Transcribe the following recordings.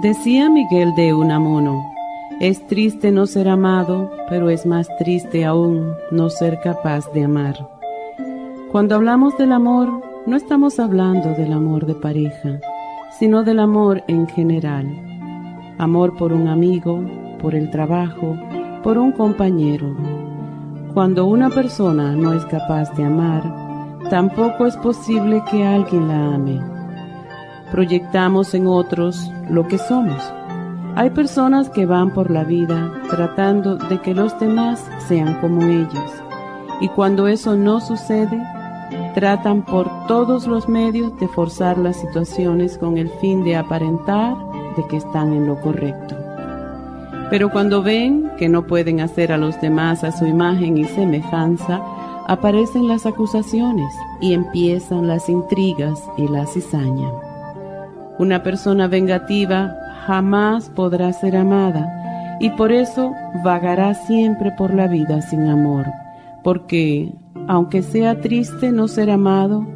Decía Miguel de Unamuno, es triste no ser amado, pero es más triste aún no ser capaz de amar. Cuando hablamos del amor, no estamos hablando del amor de pareja, sino del amor en general. Amor por un amigo, por el trabajo, por un compañero. Cuando una persona no es capaz de amar, tampoco es posible que alguien la ame proyectamos en otros lo que somos. Hay personas que van por la vida tratando de que los demás sean como ellos y cuando eso no sucede, tratan por todos los medios de forzar las situaciones con el fin de aparentar de que están en lo correcto. Pero cuando ven que no pueden hacer a los demás a su imagen y semejanza, aparecen las acusaciones y empiezan las intrigas y la cizaña. Una persona vengativa jamás podrá ser amada y por eso vagará siempre por la vida sin amor, porque aunque sea triste no ser amado,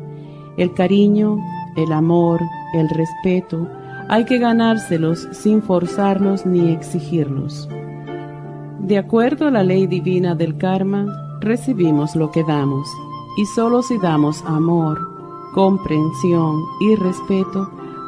el cariño, el amor, el respeto, hay que ganárselos sin forzarlos ni exigirlos. De acuerdo a la ley divina del karma, recibimos lo que damos, y solo si damos amor, comprensión y respeto,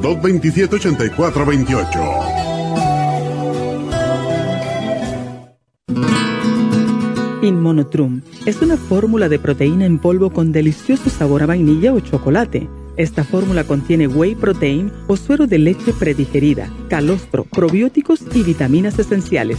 227-8428. Inmonotrum es una fórmula de proteína en polvo con delicioso sabor a vainilla o chocolate. Esta fórmula contiene whey protein o suero de leche predigerida, calostro, probióticos y vitaminas esenciales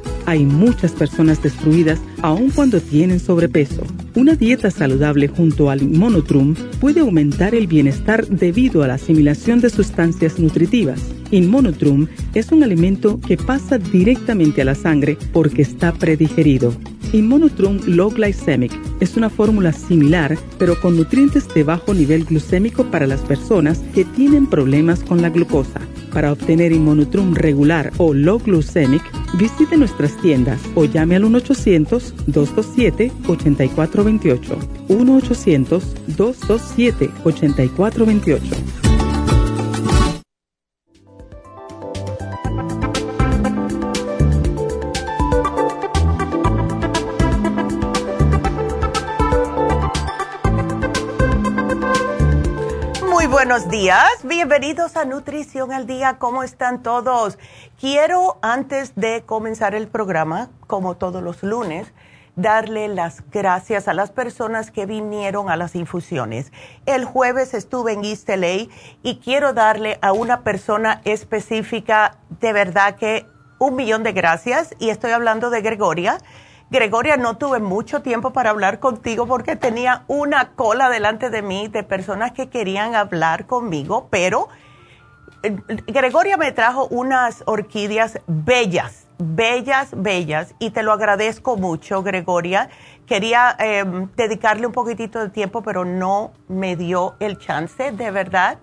hay muchas personas destruidas aun cuando tienen sobrepeso. Una dieta saludable junto al Inmonotrum puede aumentar el bienestar debido a la asimilación de sustancias nutritivas. Inmonotrum es un alimento que pasa directamente a la sangre porque está predigerido. Inmonotrum Low Glycemic es una fórmula similar, pero con nutrientes de bajo nivel glucémico para las personas que tienen problemas con la glucosa. Para obtener Inmonotrum regular o Low Glycemic, visite nuestras tiendas o llame al 1-800-227-8428. 1-800-227-8428. Buenos días, bienvenidos a Nutrición al Día, ¿cómo están todos? Quiero, antes de comenzar el programa, como todos los lunes, darle las gracias a las personas que vinieron a las infusiones. El jueves estuve en East LA y quiero darle a una persona específica, de verdad que un millón de gracias, y estoy hablando de Gregoria Gregoria, no tuve mucho tiempo para hablar contigo porque tenía una cola delante de mí de personas que querían hablar conmigo, pero eh, Gregoria me trajo unas orquídeas bellas, bellas, bellas, y te lo agradezco mucho, Gregoria. Quería em, dedicarle un poquitito de tiempo, pero no me dio el chance, de verdad.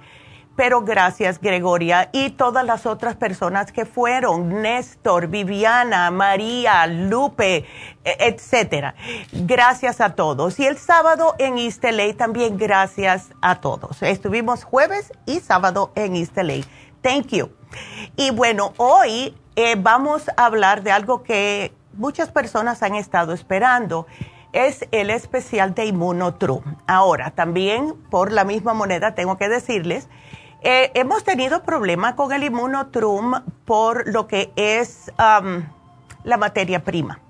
Pero gracias, Gregoria, y todas las otras personas que fueron, Néstor, Viviana, María, Lupe, e, etcétera. Gracias a todos. Y el sábado en East también gracias a todos. Estuvimos jueves y sábado en East Thank you. Y bueno, hoy eh, vamos a hablar de algo que muchas personas han estado esperando. Es el especial de Inmunotrum. Ahora, también por la misma moneda tengo que decirles, eh, hemos tenido problemas con el Inmunotrum por lo que es la materia prima.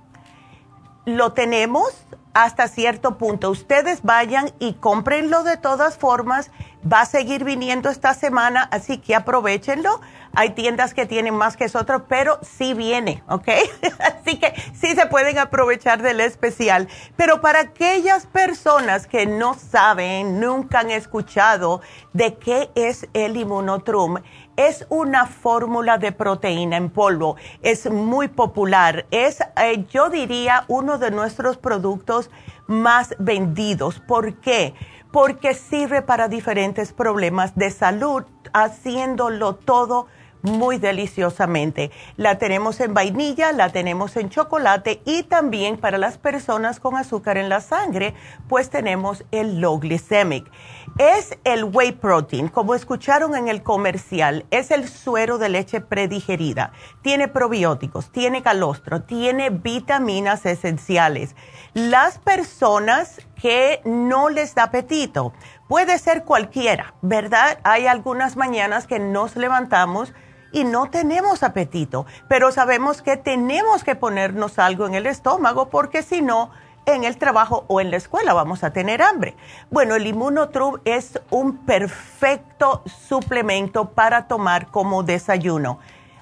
Lo tenemos hasta cierto punto. Ustedes vayan y cómprenlo de todas formas. Va a seguir viniendo esta semana, así que aprovechenlo. Hay tiendas que tienen más que otros, pero sí viene, ¿ok? así que sí se pueden aprovechar del especial. Pero para aquellas personas que no saben, nunca han escuchado de qué es el inmunotrum, es una fórmula de proteína en polvo. Es muy popular. Es, eh, yo diría, uno de nuestros productos más vendidos. ¿Por qué? Porque sirve para diferentes problemas de salud, haciéndolo todo muy deliciosamente. La tenemos en vainilla, la tenemos en chocolate y también para las personas con azúcar en la sangre, pues tenemos el low glycemic. Es el whey protein, como escucharon en el comercial, es el suero de leche predigerida. Tiene probióticos, tiene calostro, tiene vitaminas esenciales. Las personas que no les da apetito, puede ser cualquiera, ¿verdad? Hay algunas mañanas que nos levantamos y no tenemos apetito, pero sabemos que tenemos que ponernos algo en el estómago porque si no, en el trabajo o en la escuela vamos a tener hambre. Bueno, el Immunotrum es un perfecto suplemento para tomar como desayuno.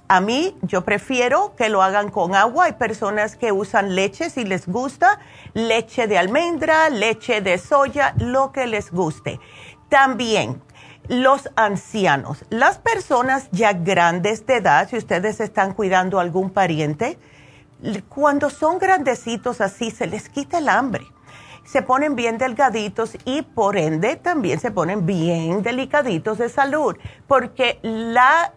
A mí yo prefiero que lo hagan con agua. Hay personas que usan leche si les gusta, leche de almendra, leche de soya, lo que les guste. También los ancianos, las personas ya grandes de edad, si ustedes están cuidando a algún pariente, cuando son grandecitos así se les quita el hambre. Se ponen bien delgaditos y por ende también se ponen bien delicaditos de salud, porque la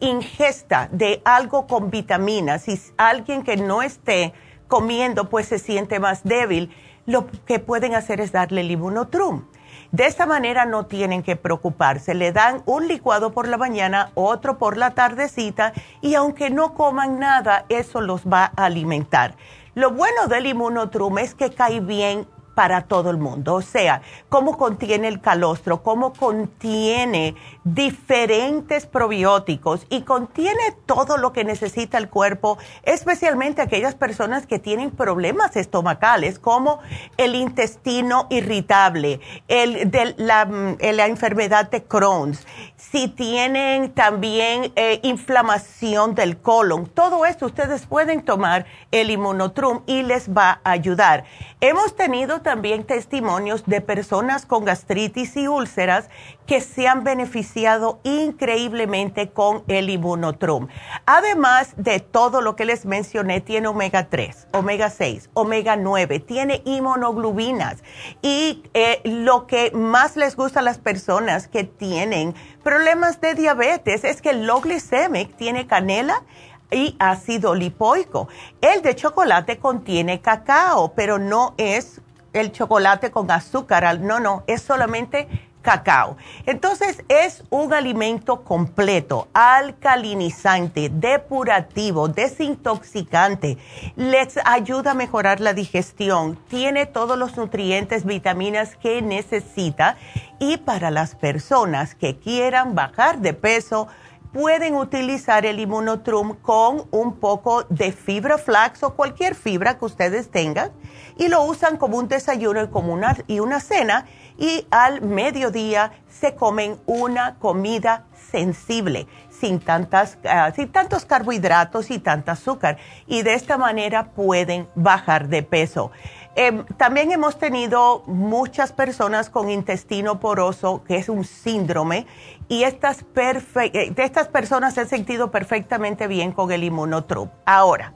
ingesta de algo con vitaminas, si alguien que no esté comiendo pues se siente más débil, lo que pueden hacer es darle el inmunotrum. De esta manera no tienen que preocuparse. Le dan un licuado por la mañana, otro por la tardecita y aunque no coman nada, eso los va a alimentar. Lo bueno del inmunotrum es que cae bien para todo el mundo. O sea, cómo contiene el calostro, cómo contiene diferentes probióticos y contiene todo lo que necesita el cuerpo, especialmente aquellas personas que tienen problemas estomacales como el intestino irritable, el de la, mm, la enfermedad de Crohn's, si tienen también eh, inflamación del colon, todo esto ustedes pueden tomar el inmunotrum y les va a ayudar. Hemos tenido también testimonios de personas con gastritis y úlceras que se han beneficiado increíblemente con el inmunotrum. Además de todo lo que les mencioné, tiene omega 3, omega 6, omega 9, tiene inmunoglobinas y eh, lo que más les gusta a las personas que tienen problemas de diabetes es que el low glycemic tiene canela y ácido lipoico. El de chocolate contiene cacao, pero no es el chocolate con azúcar, no, no, es solamente cacao. Entonces es un alimento completo, alcalinizante, depurativo, desintoxicante, les ayuda a mejorar la digestión, tiene todos los nutrientes, vitaminas que necesita y para las personas que quieran bajar de peso, pueden utilizar el inmunotrum con un poco de fibra flax o cualquier fibra que ustedes tengan y lo usan como un desayuno y, como una, y una cena y al mediodía se comen una comida sensible, sin, tantas, ah, sin tantos carbohidratos y tanta azúcar. Y de esta manera pueden bajar de peso. Em, también hemos tenido muchas personas con intestino poroso, que es un síndrome, y estas, eh, estas personas se han sentido perfectamente bien con el inmunotrup. Ahora,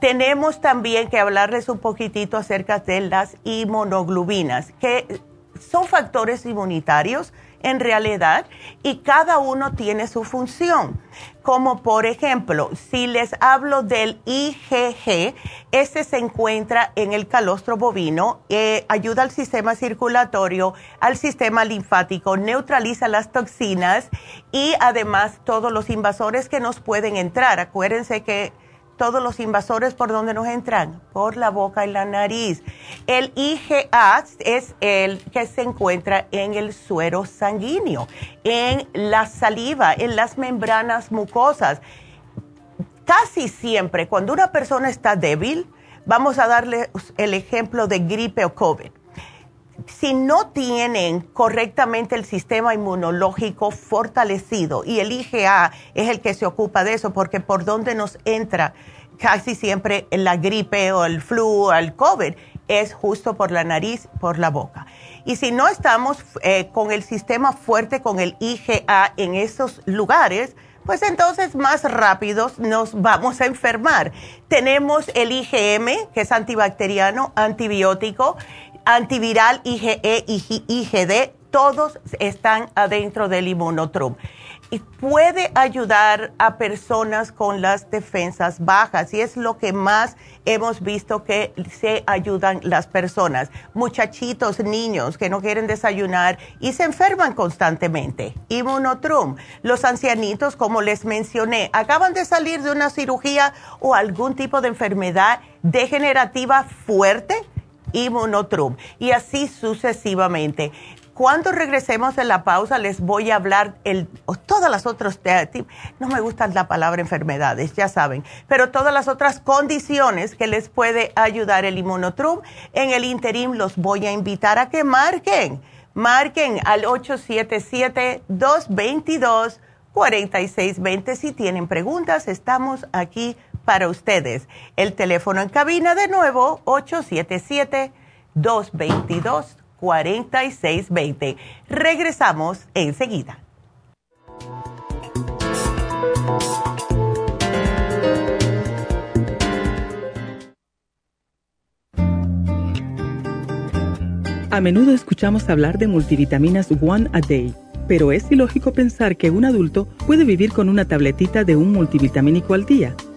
tenemos también que hablarles un poquitito acerca de las inmunoglobinas, que son factores inmunitarios en realidad y cada uno tiene su función. Como por ejemplo, si les hablo del IgG, ese se encuentra en el calostro bovino, eh, ayuda al sistema circulatorio, al sistema linfático, neutraliza las toxinas y además todos los invasores que nos pueden entrar. Acuérdense que todos los invasores por donde nos entran, por la boca y la nariz. El IgA es el que se encuentra en el suero sanguíneo, en la saliva, en las membranas mucosas. Casi siempre, cuando una persona está débil, vamos a darle el ejemplo de gripe o COVID. Si no tienen correctamente el sistema inmunológico fortalecido, y el IgA es el que se ocupa de eso, porque por donde nos entra casi siempre la gripe o el flu o el COVID es justo por la nariz, por la boca. Y si no estamos eh, con el sistema fuerte, con el IgA en esos lugares, pues entonces más rápido nos vamos a enfermar. Tenemos el IgM, que es antibacteriano, antibiótico, antiviral, IgE, IgD, todos están adentro del inmunotrum. Y puede ayudar a personas con las defensas bajas y es lo que más hemos visto que se ayudan las personas, muchachitos, niños que no quieren desayunar y se enferman constantemente. Inmunotrum, los ancianitos, como les mencioné, acaban de salir de una cirugía o algún tipo de enfermedad degenerativa fuerte, Inmunotrum y así sucesivamente. Cuando regresemos de la pausa les voy a hablar el, todas las otras, no me gusta la palabra enfermedades, ya saben, pero todas las otras condiciones que les puede ayudar el inmunotrum. En el interim los voy a invitar a que marquen, marquen al 877-222-4620 si tienen preguntas, estamos aquí para ustedes. El teléfono en cabina de nuevo, 877 222 4620. Regresamos enseguida. A menudo escuchamos hablar de multivitaminas One a Day, pero es ilógico pensar que un adulto puede vivir con una tabletita de un multivitamínico al día.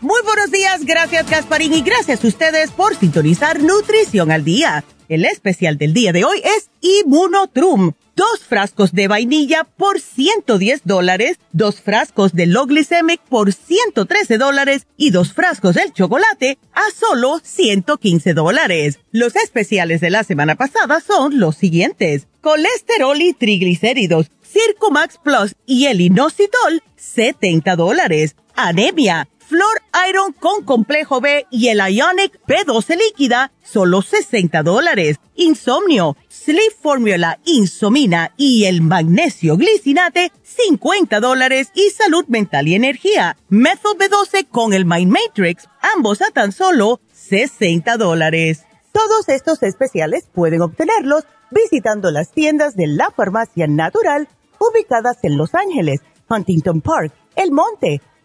Muy buenos días, gracias Gasparín y gracias a ustedes por sintonizar Nutrición al Día. El especial del día de hoy es Immunotrum dos frascos de vainilla por 110 dólares, dos frascos de Loglicemic por 113 dólares y dos frascos del chocolate a solo 115 dólares. Los especiales de la semana pasada son los siguientes. Colesterol y triglicéridos, Circumax Plus y el inositol, 70 dólares. Anemia Flor Iron con complejo B y el Ionic B12 líquida, solo 60 dólares. Insomnio, Sleep Formula, Insomina y el magnesio glicinate, 50 dólares. Y salud mental y energía, Method B12 con el Mind Matrix, ambos a tan solo 60 dólares. Todos estos especiales pueden obtenerlos visitando las tiendas de la farmacia natural ubicadas en Los Ángeles, Huntington Park, El Monte,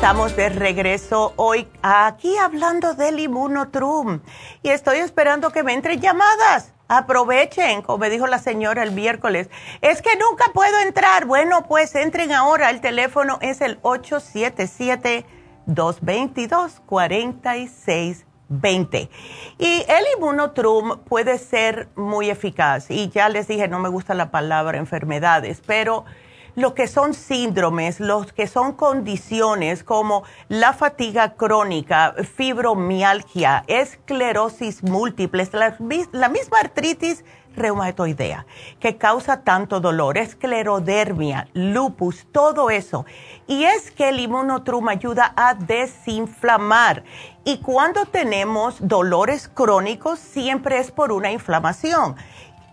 Estamos de regreso hoy aquí hablando del inmunotrum y estoy esperando que me entren llamadas. Aprovechen, como me dijo la señora el miércoles. Es que nunca puedo entrar. Bueno, pues entren ahora. El teléfono es el 877-222-4620. Y el inmunotrum puede ser muy eficaz. Y ya les dije, no me gusta la palabra enfermedades, pero lo que son síndromes, los que son condiciones como la fatiga crónica, fibromialgia, esclerosis múltiple, la, la misma artritis reumatoidea que causa tanto dolor, esclerodermia, lupus, todo eso. Y es que el inmunotrum ayuda a desinflamar. Y cuando tenemos dolores crónicos, siempre es por una inflamación.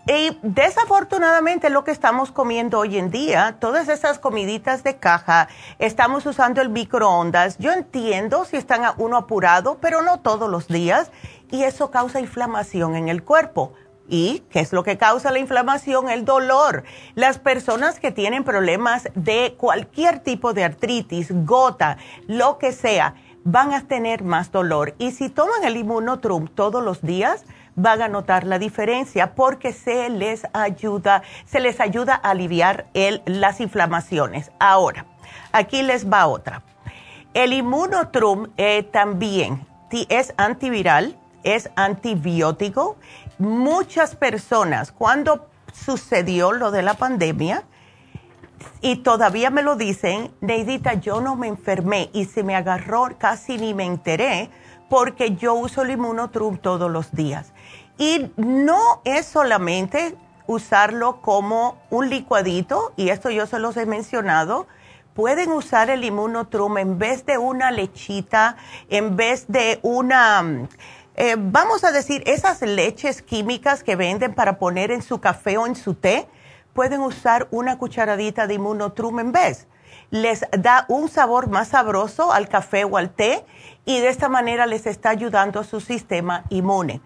Y desafortunadamente lo que estamos comiendo hoy en día, todas esas comiditas de caja, estamos usando el microondas. Yo entiendo si están uno apurado, pero no todos los días. Y eso causa inflamación en el cuerpo. ¿Y qué es lo que causa la inflamación? El dolor. Las personas que tienen problemas de cualquier tipo de artritis, gota, lo que sea, van a tener más dolor. Y si toman el inmunotrum todos los días, van a notar la diferencia porque se les ayuda, se les ayuda a aliviar el, las inflamaciones. Ahora, aquí les va otra. El inmunotrum eh, también es antiviral, es antibiótico. Muchas personas, cuando sucedió lo de la pandemia, y todavía me lo dicen, Neidita, yo no me enfermé y se me agarró, casi ni me enteré, porque yo uso el inmunotrum todos los días. Y no es solamente usarlo como un licuadito, y esto yo se los he mencionado, pueden usar el inmunotrum en vez de una lechita, en vez de una, eh, vamos a decir, esas leches químicas que venden para poner en su café o en su té, pueden usar una cucharadita de inmunotrum en vez. Les da un sabor más sabroso al café o al té y de esta manera les está ayudando a su sistema inmune.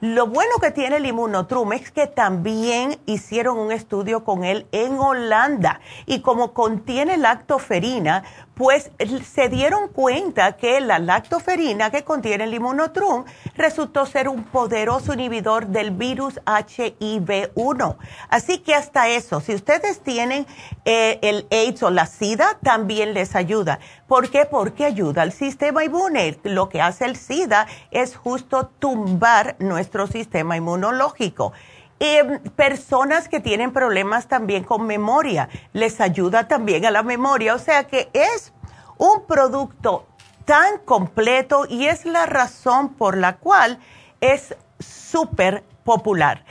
Lo bueno que tiene el inmunotrum es que también hicieron un estudio con él en Holanda. Y como contiene lactoferina, pues se dieron cuenta que la lactoferina que contiene el inmunotrum resultó ser un poderoso inhibidor del virus HIV1. Así que hasta eso, si ustedes tienen eh, el AIDS o la SIDA, también les ayuda. ¿Por qué? Porque ayuda al sistema inmune. Lo que hace el SIDA es justo tumbar nuestro sistema inmunológico. Eh, personas que tienen problemas también con memoria, les ayuda también a la memoria. O sea que es un producto tan completo y es la razón por la cual es súper popular.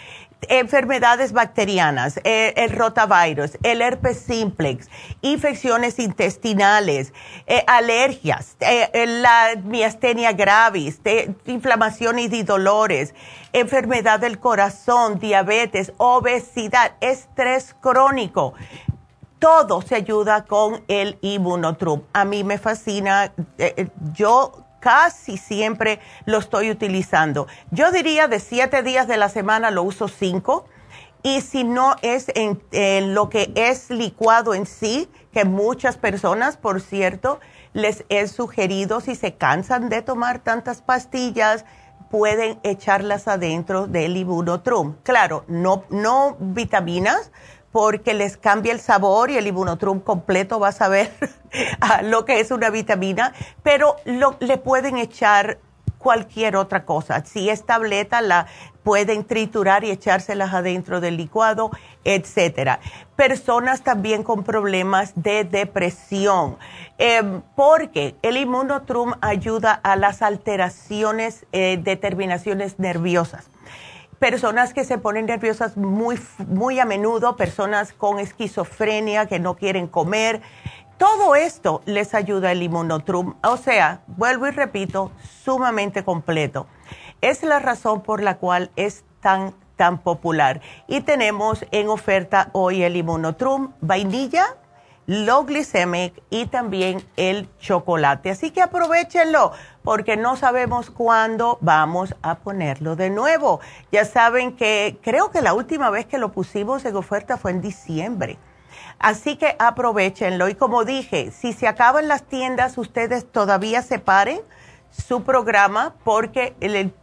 Enfermedades bacterianas, eh, el rotavirus, el herpes simplex, infecciones intestinales, eh, alergias, la miastenia gravis, inflamaciones y dolores enfermedad del corazón, diabetes, obesidad, estrés crónico. Todo se ayuda con el inmunotrum. A mí me fascina. Eh, eh, yo casi siempre lo estoy utilizando. Yo diría de siete días de la semana lo uso cinco. Y si no es en, lo que es licuado en sí, que muchas personas, por cierto, les he sugerido si se cansan de tomar tantas pastillas, pueden echarlas adentro del Ibunotrum. Claro, no, no vitaminas, porque les cambia el sabor y el Ibunotrum completo va a saber lo que es una vitamina, pero le pueden echar cualquier otra cosa. Si es tableta, la pueden triturar y echárselas adentro del licuado, etcétera. Personas también con problemas de depresión, em, porque el inmunotrum ayuda a las alteraciones eh, de nerviosas. Personas que se ponen nerviosas muy, muy a menudo, personas con esquizofrenia que no quieren comer, todo esto les ayuda el inmunotrum. O sea, vuelvo y repito, sumamente completo. Es la razón por la cual es tan, tan popular. Y tenemos en oferta hoy el inmunotrum vainilla, low glycemic y también el chocolate. Así que aprovechenlo porque no sabemos cuándo vamos a ponerlo de nuevo. Ya saben que creo que la última vez que lo pusimos en oferta fue en diciembre. Así que aprovechenlo. Y como dije, si se acaban las tiendas, ustedes todavía separen su programa porque el,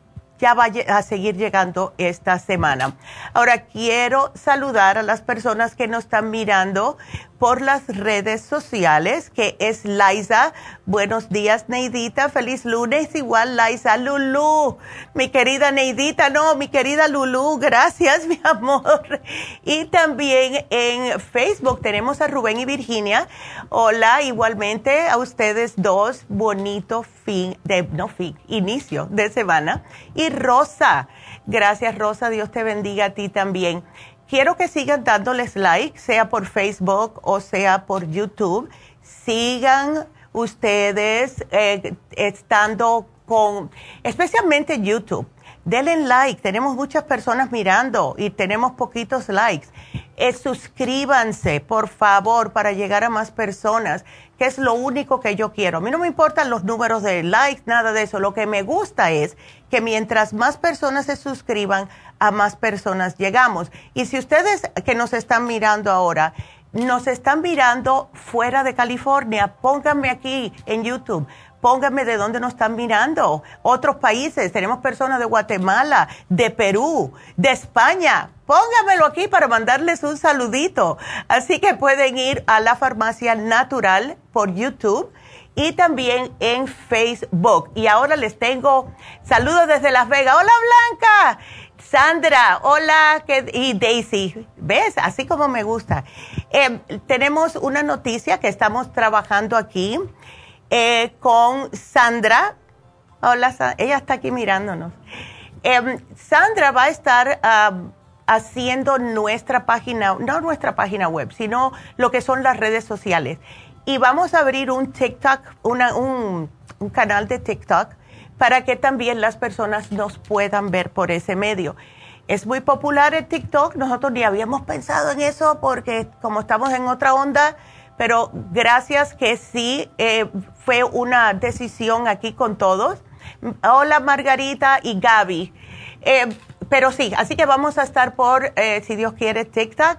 ya va a seguir llegando esta semana. Ahora quiero saludar a las personas que nos están mirando por las redes sociales, que es Liza. Buenos días, Neidita. Feliz lunes. Igual, Liza. Lulu, mi querida Neidita, no, mi querida Lulu, gracias, mi amor. Y también en Facebook tenemos a Rubén y Virginia. Hola, igualmente a ustedes dos. Bonito fin, de, no fin, inicio de semana. Y Rosa. Gracias, Rosa. Dios te bendiga a ti también. Quiero que sigan dándoles like, sea por Facebook o sea por YouTube. Sigan ustedes eh, estando con, especialmente YouTube. Denle like, tenemos muchas personas mirando y tenemos poquitos likes. Eh, suscríbanse, por favor, para llegar a más personas, que es lo único que yo quiero. A mí no me importan los números de likes, nada de eso. Lo que me gusta es que mientras más personas se suscriban, a más personas llegamos. Y si ustedes que nos están mirando ahora, nos están mirando fuera de California, pónganme aquí en YouTube pónganme de dónde nos están mirando. Otros países, tenemos personas de Guatemala, de Perú, de España. Pónganmelo aquí para mandarles un saludito. Así que pueden ir a la farmacia natural por YouTube y también en Facebook. Y ahora les tengo saludos desde Las Vegas. Hola Blanca. Sandra, hola, y Daisy, ¿ves? Así como me gusta. Eh, tenemos una noticia que estamos trabajando aquí eh, con Sandra. Hola, ella está aquí mirándonos. Eh, Sandra va a estar haciendo nuestra página, no nuestra página web, sino lo que son las redes sociales. Y vamos a abrir un TikTok, un canal de TikTok para que también las personas nos puedan ver por ese medio. Es muy popular el TikTok, nosotros ni habíamos pensado en eso porque como estamos en otra onda, pero gracias que sí eh, fue una decisión aquí con todos. Hola Margarita y Gaby. Eh, pero sí, así que vamos a estar por, eh, si Dios quiere, TikTok,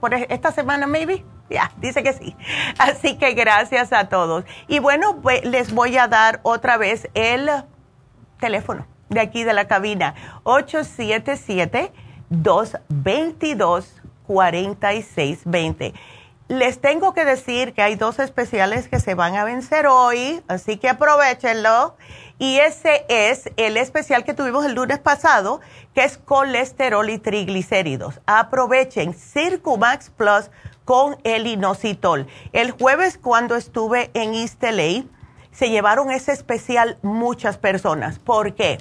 por esta semana, maybe. Ya, dice que sí. Así que gracias a todos. Y bueno, pues les voy a dar otra vez el teléfono de aquí de la cabina. 877-222-4620. Les tengo que decir que hay dos especiales que se van a vencer hoy, así que aprovechenlo. Y ese es el especial que tuvimos el lunes pasado, que es colesterol y triglicéridos. Aprovechen Circumax Plus con el inositol. El jueves cuando estuve en East se llevaron ese especial muchas personas. ¿Por qué?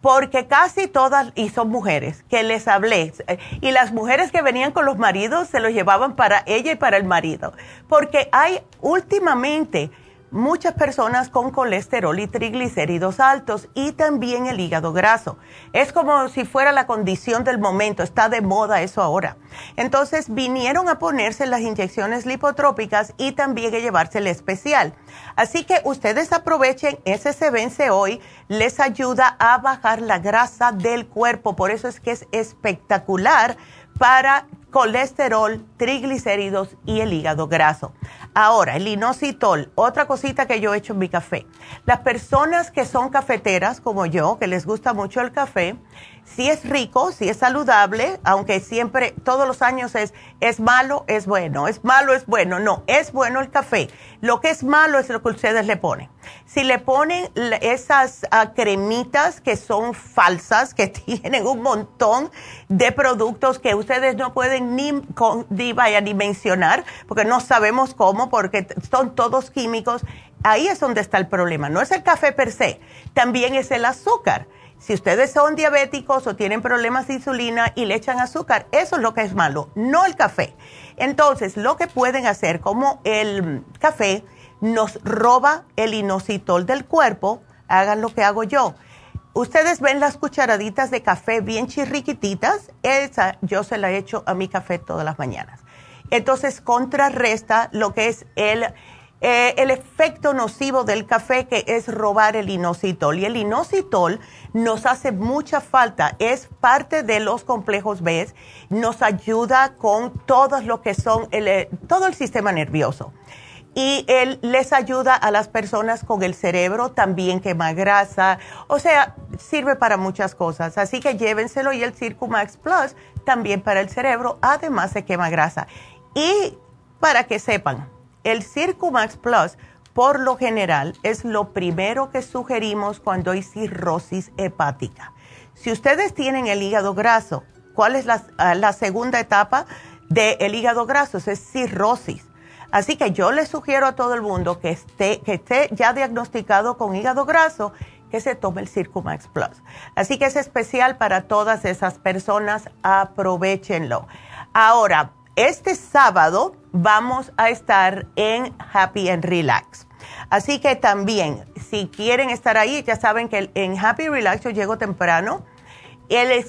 Porque casi todas, y son mujeres, que les hablé, y las mujeres que venían con los maridos se los llevaban para ella y para el marido. Porque hay últimamente muchas personas con colesterol y triglicéridos altos y también el hígado graso. Es como si fuera la condición del momento, está de moda eso ahora. Entonces vinieron a ponerse las inyecciones lipotrópicas y también a llevarse el especial. Así que ustedes aprovechen, ese se vence hoy, les ayuda a bajar la grasa del cuerpo, por eso es que es espectacular para colesterol, triglicéridos y el hígado graso. Ahora, el inositol, otra cosita que yo he hecho en mi café. Las personas que son cafeteras, como yo, que les gusta mucho el café, Si es rico, si es saludable, aunque siempre, todos los años es, es malo, es bueno, es malo, es bueno. No, es bueno el café. Lo que es malo es lo que ustedes le ponen. Si le ponen esas ah, cremitas que son falsas, que tienen un montón de productos que ustedes no pueden ni, ni, vaya, ni mencionar, porque no sabemos cómo, porque son todos químicos, ahí es donde está el problema. No es el café per se, también es el azúcar. Si ustedes son diabéticos o tienen problemas de insulina y le echan azúcar, eso es lo que es malo, no el café. Entonces, lo que pueden hacer, como el café nos roba el inositol del cuerpo, hagan lo que hago yo. Ustedes ven las cucharaditas de café bien chirriquititas, esa yo se la echo a mi café todas las mañanas. Entonces contrarresta lo que es el eh, el efecto nocivo del café que es robar el inositol. Y el inositol nos hace mucha falta, es parte de los complejos B, nos ayuda con todo lo que son, el, eh, todo el sistema nervioso. Y él les ayuda a las personas con el cerebro, también quema grasa, o sea, sirve para muchas cosas. Así que llévenselo y el Circumax Plus también para el cerebro, además de quema grasa. Y para que sepan, el Circumax Plus, por lo general, es lo primero que sugerimos cuando hay cirrosis hepática. Si ustedes tienen el hígado graso, ¿cuál es la, ah, segunda etapa del hígado graso? Es cirrosis. Así que yo les sugiero a todo el mundo que esté, que esté ya diagnosticado con hígado graso, que se tome el Circumax Plus. Así que es especial para todas esas personas, aprovechenlo. Ahora, este sábado vamos a estar en Happy and Relax. Así que también, si quieren estar ahí, ya saben que en Happy Relax yo llego temprano.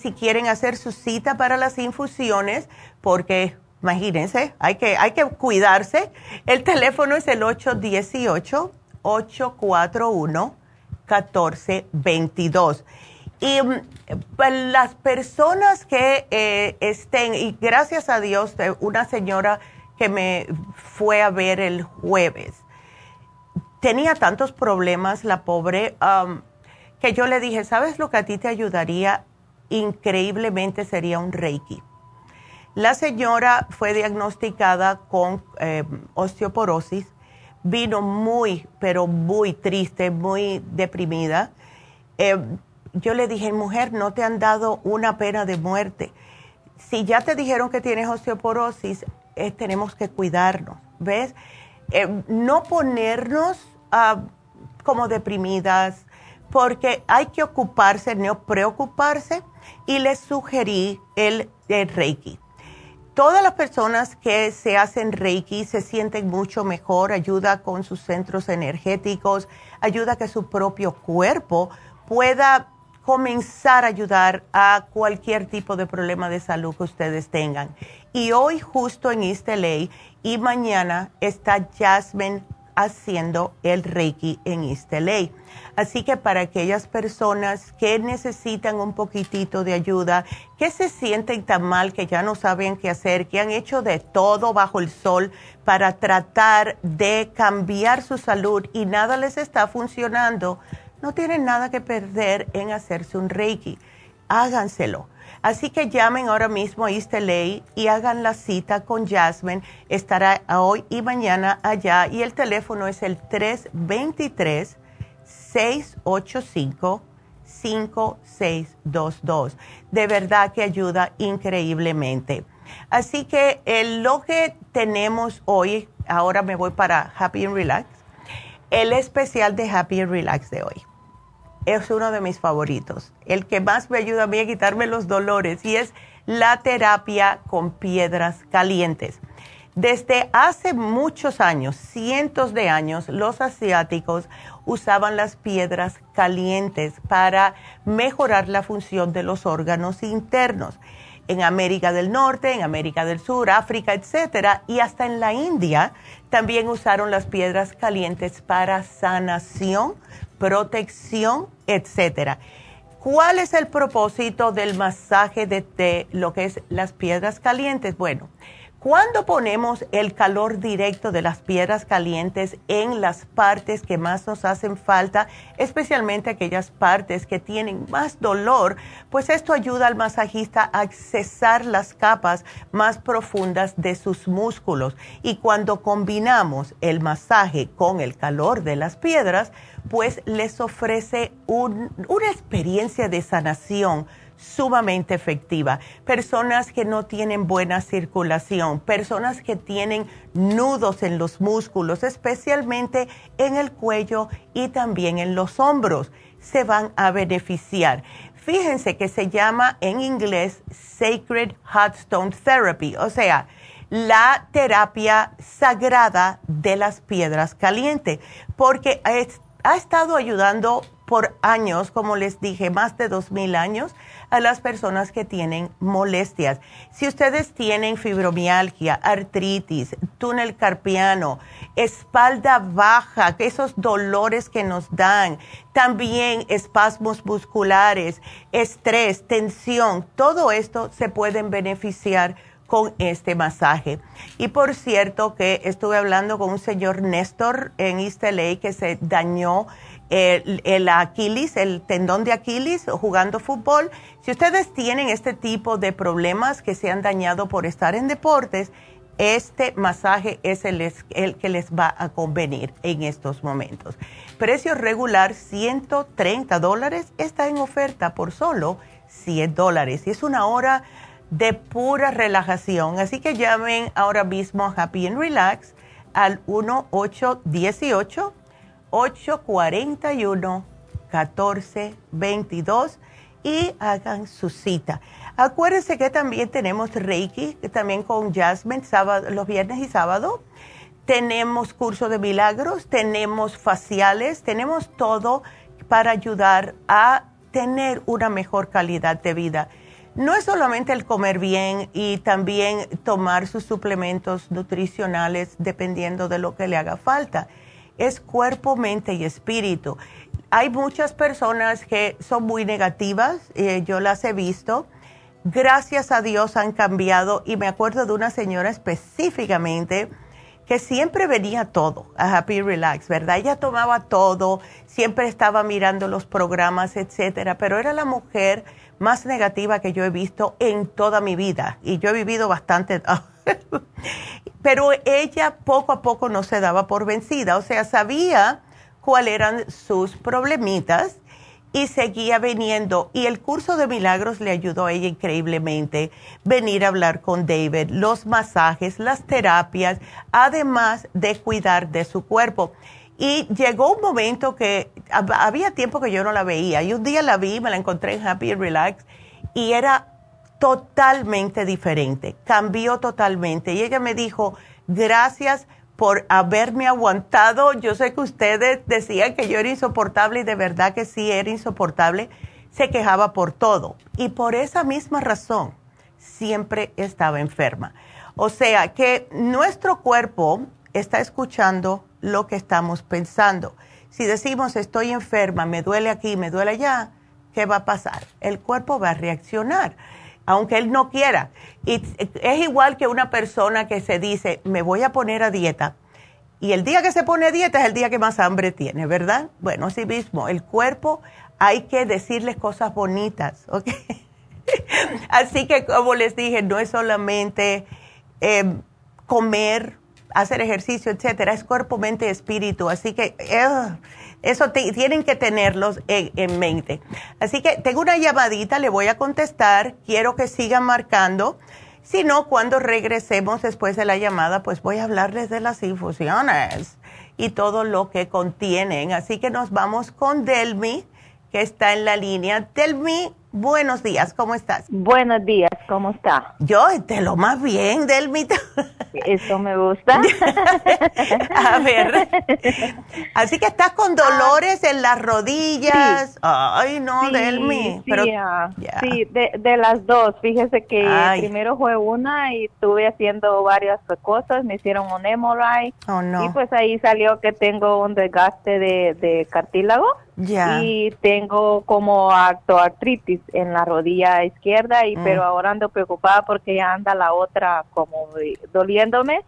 Si quieren hacer su cita para las infusiones, porque imagínense, hay que, hay que cuidarse. El teléfono es el 818-841-1422. Y mm, pues, las personas que eh, estén, y gracias a Dios, una señora que me fue a ver el jueves, tenía tantos problemas, la pobre, que yo le dije, ¿sabes lo que a ti te ayudaría increíblemente? Sería un Reiki. La señora fue diagnosticada con eh, osteoporosis, vino muy, pero muy triste, muy deprimida. Eh, yo le dije, mujer, no te han dado una pena de muerte. Si ya te dijeron que tienes osteoporosis, tenemos que cuidarnos, ¿ves? Eh, no ponernos ah, como deprimidas, porque hay que ocuparse, no preocuparse, y les sugerí el, el Reiki. Todas las personas que se hacen Reiki se sienten mucho mejor, ayuda con sus centros energéticos, ayuda a que su propio cuerpo pueda comenzar a ayudar a cualquier tipo de problema de salud que ustedes tengan. Y hoy justo en East LA y mañana está Jasmine haciendo el Reiki en East LA. Así que para aquellas personas que necesitan un poquitito de ayuda, que se sienten tan mal que ya no saben qué hacer, que han hecho de todo bajo el sol para tratar de cambiar su salud y nada les está funcionando, no tienen nada que perder en hacerse un Reiki. Háganselo. Así que llamen ahora mismo a Isteley y hagan la cita con Jasmine. Estará hoy y mañana allá y el teléfono es el 323-685-5622. De verdad que ayuda increíblemente. Así que lo que tenemos hoy, ahora me voy para Happy and Relax, el especial de Happy and Relax de hoy es uno de mis favoritos, el que más me ayuda a mí a quitarme los dolores y es la terapia con piedras calientes. Desde hace muchos años, cientos de años, los asiáticos usaban las piedras calientes para mejorar la función de los órganos internos. En América del Norte, en América del Sur, África, etcétera, y hasta en la India también usaron las piedras calientes para sanación protección, etcétera. ¿Cuál es el propósito del masaje de, lo que es las piedras calientes? Bueno, Cuando ponemos el calor directo de las piedras calientes en las partes que más nos hacen falta, especialmente aquellas partes que tienen más dolor, pues esto ayuda al masajista a accesar las capas más profundas de sus músculos. Y cuando combinamos el masaje con el calor de las piedras, pues les ofrece una experiencia de sanación sumamente efectiva. Personas que no tienen buena circulación, personas que tienen nudos en los músculos, especialmente en el cuello y también en los hombros, se van a beneficiar. Fíjense que se llama en inglés Sacred Hot Stone Therapy, o sea, la terapia sagrada de las piedras calientes, porque ha estado ayudando por años, como les dije, más de dos mil años, a las personas que tienen molestias. Si ustedes tienen fibromialgia, artritis, túnel carpiano, espalda baja, esos dolores que nos dan, también espasmos musculares, estrés, tensión, todo esto se pueden beneficiar con este masaje. Y por cierto que estuve hablando con un señor Néstor en East LA que se dañó el, el, Aquiles, el tendón de Aquiles jugando fútbol. Si ustedes tienen este tipo de problemas que se han dañado por estar en deportes, este masaje es el, el, que les va a convenir en estos momentos. Precio regular 130 dólares, está en oferta por solo 100 dólares y es una hora de pura relajación. Así que llamen ahora mismo a Happy and Relax al 1818 841-1422 y hagan su cita. Acuérdense que también tenemos Reiki, también con Jasmine, los viernes y sábado. Tenemos curso de milagros, tenemos faciales, tenemos todo para ayudar a tener una mejor calidad de vida. No es solamente el comer bien y también tomar sus suplementos nutricionales dependiendo de lo que le haga falta es cuerpo, mente y espíritu. Hay muchas personas que son muy negativas, eh, yo las he visto. Gracias a Dios han cambiado y me acuerdo de una señora específicamente que siempre venía todo a Happy Relax, ¿verdad? Ella tomaba todo, siempre estaba mirando los programas, etcétera, pero era la mujer más negativa que yo he visto en toda mi vida y yo he vivido bastante Pero ella poco a poco no se daba por vencida, o sea, sabía cuáles eran sus problemitas y seguía viniendo. Y el curso de milagros le ayudó a ella increíblemente venir a hablar con David, los masajes, las terapias, además de cuidar de su cuerpo. Y llegó un momento que había tiempo que yo no la veía y un día la vi, me la encontré en Happy and Relax y era totalmente diferente, cambió totalmente. Y ella me dijo, gracias por haberme aguantado. Yo sé que ustedes decían que yo era insoportable y de verdad que sí era insoportable. Se quejaba por todo. Y por esa misma razón siempre estaba enferma. O sea que nuestro cuerpo está escuchando lo que estamos pensando. Si decimos estoy enferma, me duele aquí, me duele allá, ¿qué va a pasar? El cuerpo va a reaccionar aunque él no quiera. Y es igual que una persona que se dice, me voy a poner a dieta. Y el día que se pone a dieta es el día que más hambre tiene, ¿verdad? Bueno, así mismo, el cuerpo hay que decirle cosas bonitas, ¿ok? así que como les dije, no es solamente em, comer, hacer ejercicio, etcétera, es cuerpo, mente, espíritu. Así que... Eso tienen que tenerlos en, mente. Así que tengo una llamadita, le voy a contestar, quiero que sigan marcando. Si no, cuando regresemos después de la llamada, pues voy a hablarles de las infusiones y todo lo que contienen. Así que nos vamos con Delmi, que está en la línea. Delmi, Buenos días, ¿cómo estás? Buenos días, ¿cómo está? Yo, de lo más bien, Delmita. Eso me gusta. A ver. Así que estás con dolores en las rodillas. Ay, no, Delmi. Sí, ah, sí de, las dos. Fíjese que primero fue una y estuve haciendo varias cosas. Me hicieron un MRI. Oh, no. Y pues ahí salió que tengo un desgaste de, de cartílago y tengo como artritis en la rodilla izquierda y mm. pero ahora ando preocupada porque ya anda la otra como doliéndome.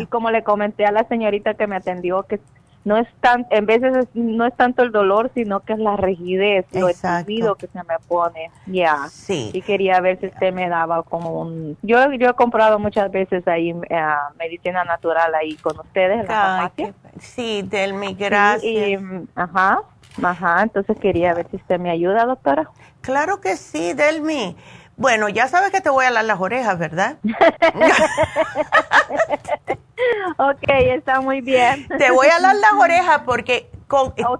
Y como le comenté a la señorita que me atendió que no es tan, en veces no es tanto el dolor, sino que es la rigidez, lo exhibido que se me pone. Ya. Sí. Y quería ver si usted me daba como un. Yo, yo he comprado muchas veces ahí eh, medicina natural ahí con ustedes en la. Sí, Delmi, gracias. ajá, ajá. Entonces quería ver si usted me ayuda, doctora. Claro que sí, Delmi. Bueno, ya sabes que te voy a dar las orejas, ¿verdad? ok, está muy bien. Te voy a dar las orejas porque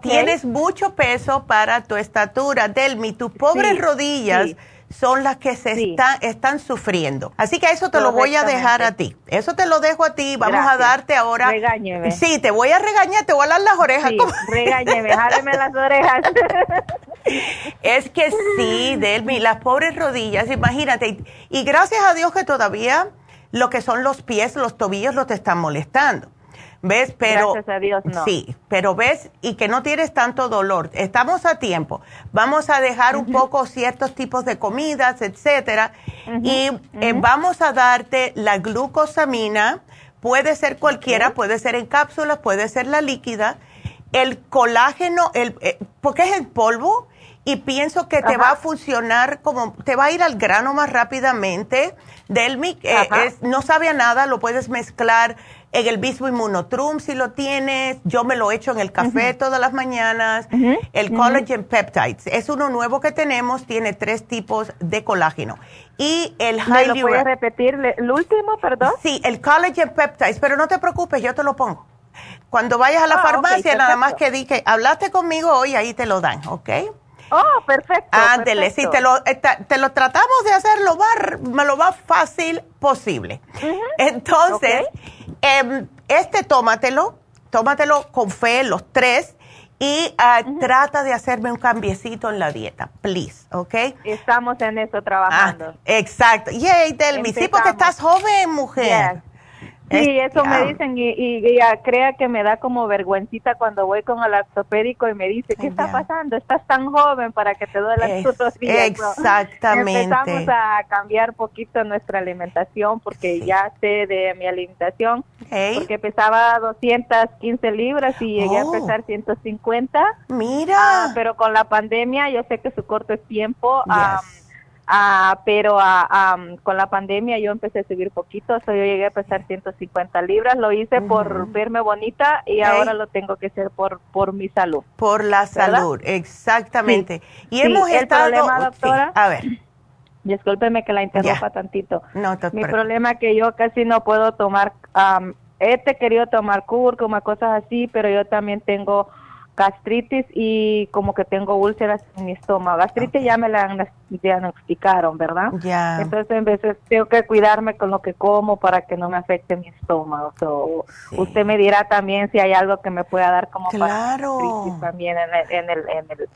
tienes mucho peso para tu estatura. Delmi, tus pobres rodillas son las que se están sufriendo. Así que eso te lo voy a dejar a ti. Eso te lo dejo a ti. Vamos a darte ahora. Regáñeme. Sí, te voy a regañar, te voy a dar las orejas. Regáñeme, jáleme las orejas. es que sí, Delmi, las pobres rodillas, imagínate. Y gracias a Dios que todavía lo que son los pies, los tobillos, no te están molestando. ¿Ves? Pero, Gracias a Dios, no. Sí, pero ves y que no tienes tanto dolor. Estamos a tiempo. Vamos a dejar un poco ciertos tipos de comidas, etcétera, y eh, vamos a darte la glucosamina. Puede ser cualquiera, puede ser en cápsulas, puede ser la líquida. El colágeno, el, eh, porque es el polvo y pienso que te va a funcionar como, te va a ir al grano más rápidamente. Delmic eh, no sabe a nada, lo puedes mezclar en el Bisbo Inmunotrum si lo tienes. Yo me lo echo en el café todas las mañanas. El Collagen Peptides es uno nuevo que tenemos, tiene tres tipos de colágeno. Y el ¿Me lo puedes repetir el último, perdón? Sí, el Collagen Peptides, pero no te preocupes, yo te lo pongo. Cuando vayas a la ah, farmacia, nada más que di que hablaste conmigo hoy, ahí te lo dan, ¿ok? Oh, perfecto. Ándele, sí, te lo, te lo tratamos de hacer lo más, lo más fácil posible. Entonces, em, este tómatelo, tómatelo con fe, los tres, y ah, trata de hacerme un cambiecito en la dieta, please, ¿ok? Estamos en eso trabajando. Ah, exacto. Yay, Delmi, sí, porque estás joven, mujer. Sí, eso me dicen y, y, crea que me da como vergüencita cuando voy con el ortopédico y me dice, ¿qué está pasando? Estás tan joven para que te duele tus rodillas. Exactamente. Empezamos a cambiar poquito nuestra alimentación porque ya sé de mi alimentación, porque pesaba 215 libras y llegué a oh. pesar 150. Mira. Ah, pero con la pandemia, yo sé que su corto es tiempo. Ah, pero ah, con la pandemia yo empecé a subir poquito, yo llegué a pesar 150 libras, lo hice por verme bonita y ahora lo tengo que hacer por por mi salud. Por la salud, exactamente. Y hemos estado... Problema, doctora, a ver. Discúlpeme que la interrumpa tantito. No, Mi problema es que yo casi no puedo tomar, he querido tomar cúrcuma, cosas así, pero yo también tengo gastritis y como que tengo úlceras en mi estómago. Gastritis ya me la diagnosticaron, ¿verdad? Ya. Entonces, en veces tengo que cuidarme con lo que como para que no me afecte mi estómago. Usted me dirá también si hay algo que me pueda dar como claro. para gastritis también en el, en el,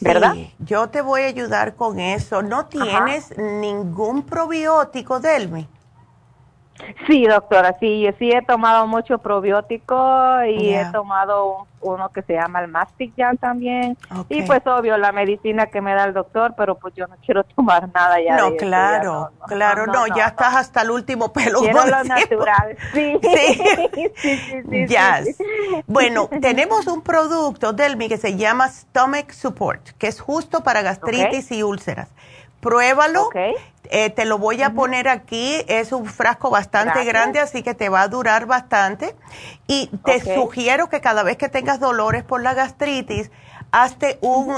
¿verdad? yo te voy a ayudar con eso. ¿No tienes ningún probiótico, Delmi? Sí, doctora, sí, yo sí he tomado mucho probiótico y he tomado uno que se llama el Mastic también. Y pues obvio la medicina que me da el doctor, pero pues yo no quiero tomar nada ya. No, claro, claro, no, ya estás hasta el último pelo. Quiero lo natural, sí. Sí, sí, sí. Bueno, tenemos un producto, Delmi, que se llama Stomach Support, que es justo para gastritis y úlceras. Pruébalo. Eh, te lo voy a poner aquí. Es un frasco bastante grande, así que te va a durar bastante. Y te sugiero que cada vez que tengas dolores por la gastritis, hazte un,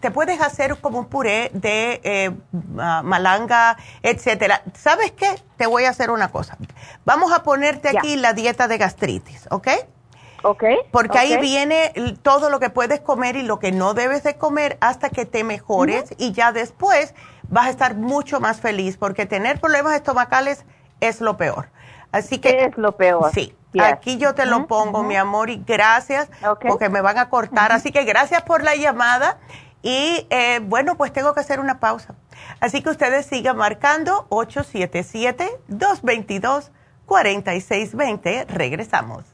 te puedes hacer como un puré de eh, malanga, etcétera. ¿Sabes qué? Te voy a hacer una cosa. Vamos a ponerte aquí la dieta de gastritis, ¿ok? Porque ahí viene todo lo que puedes comer y lo que no debes de comer hasta que te mejores y ya después vas a estar mucho más feliz porque tener problemas estomacales es lo peor. Así que es lo peor. Sí. Aquí yo te lo pongo, mi amor, y gracias porque me van a cortar. Así que gracias por la llamada y eh, bueno, pues tengo que hacer una pausa. Así que ustedes sigan marcando 877-222-4620. Regresamos.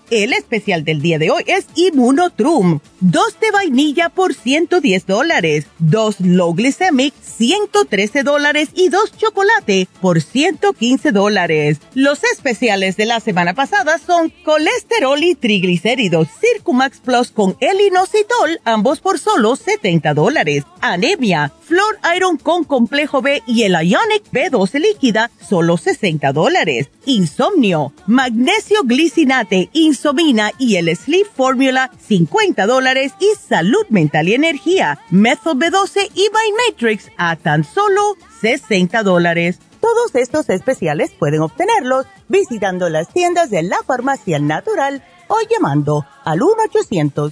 El especial del día de hoy es Immunotrum. Dos de vainilla por 110 dólares. Dos low glycemic, 113 dólares. Y dos chocolate por 115 dólares. Los especiales de la semana pasada son colesterol y triglicéridos. Circumax Plus con el inositol, ambos por solo 70 dólares. Anemia, Flor Iron con complejo B y el Ionic B12 líquida, solo 60 dólares. Insomnio, magnesio glicinate, insomina y el Sleep Formula, 50 dólares. Y salud mental y energía, Method B12 y By Matrix a tan solo 60 dólares. Todos estos especiales pueden obtenerlos visitando las tiendas de la farmacia natural o llamando al 1 800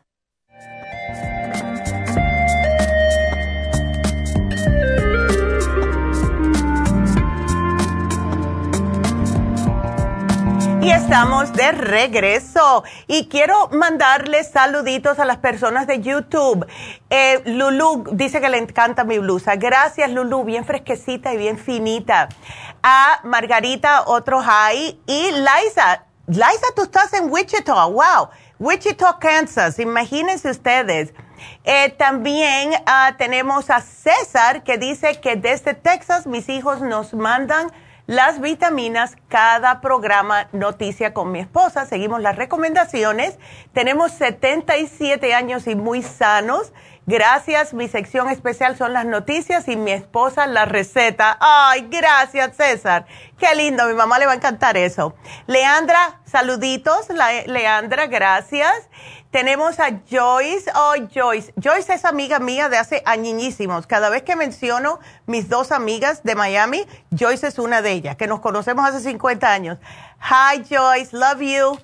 Y estamos de regreso. Y quiero mandarles saluditos a las personas de YouTube. Eh, Lulu dice que le encanta mi blusa. Gracias, Lulu. Bien fresquecita y bien finita. A Margarita, otro hi. Y Liza. Liza, tú estás en Wichita. Wow. Wichita, Kansas. Imagínense ustedes. Eh, también ah, tenemos a César que dice que desde Texas mis hijos nos mandan las vitaminas, cada programa Noticia con mi esposa. Seguimos las recomendaciones. Tenemos 77 años y muy sanos. Gracias, mi sección especial son las noticias y mi esposa la receta. Ay, gracias César. Qué lindo, mi mamá le va a encantar eso. Leandra, saluditos. Leandra, gracias. Tenemos a Joyce. Oh, Joyce. Joyce es amiga mía de hace añísimos. Cada vez que menciono mis dos amigas de Miami, Joyce es una de ellas, que nos conocemos hace 50 años. Hi, Joyce. Love you.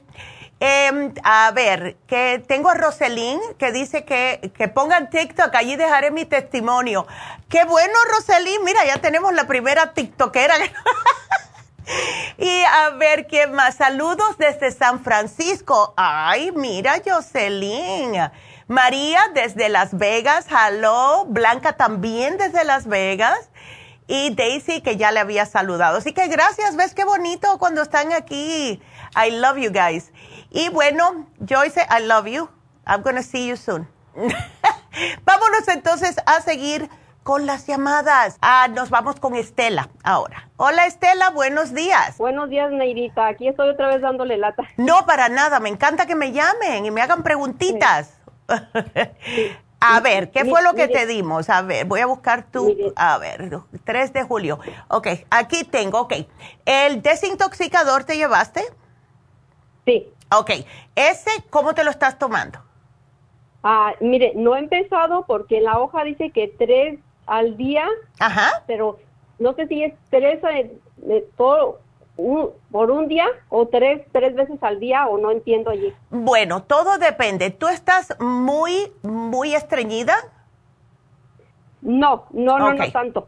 Em, a ver, que tengo a Roselyn que dice que, que pongan TikTok, allí dejaré mi testimonio. Qué bueno, Roselyn. Mira, ya tenemos la primera TikTokera. Y a ver, ¿qué más? Saludos desde San Francisco. Ay, mira, Jocelyn. María desde Las Vegas. Hello. Blanca también desde Las Vegas. Y Daisy que ya le había saludado. Así que gracias. ¿Ves qué bonito cuando están aquí? I love you guys. Y bueno, Joyce, I love you. I'm going to see you soon. Vámonos entonces a seguir con las llamadas. Ah, nos vamos con Estela ahora. Hola Estela, buenos días. Buenos días, Neidita. Aquí estoy otra vez dándole lata. No, para nada. Me encanta que me llamen y me hagan preguntitas. A ver, ¿qué fue lo que te dimos? A ver, voy a buscar tu, a ver, 3 de julio. Ok, aquí tengo, ok. ¿El desintoxicador te llevaste? Sí. Ok, ¿ese cómo te lo estás tomando? Ah, mire, no he empezado porque la hoja dice que tres al día, Ajá. pero no sé si es tres por, un, por un día o tres, tres veces al día o no entiendo allí. Bueno, todo depende. ¿Tú estás muy, muy estreñida? No, no, no, no tanto.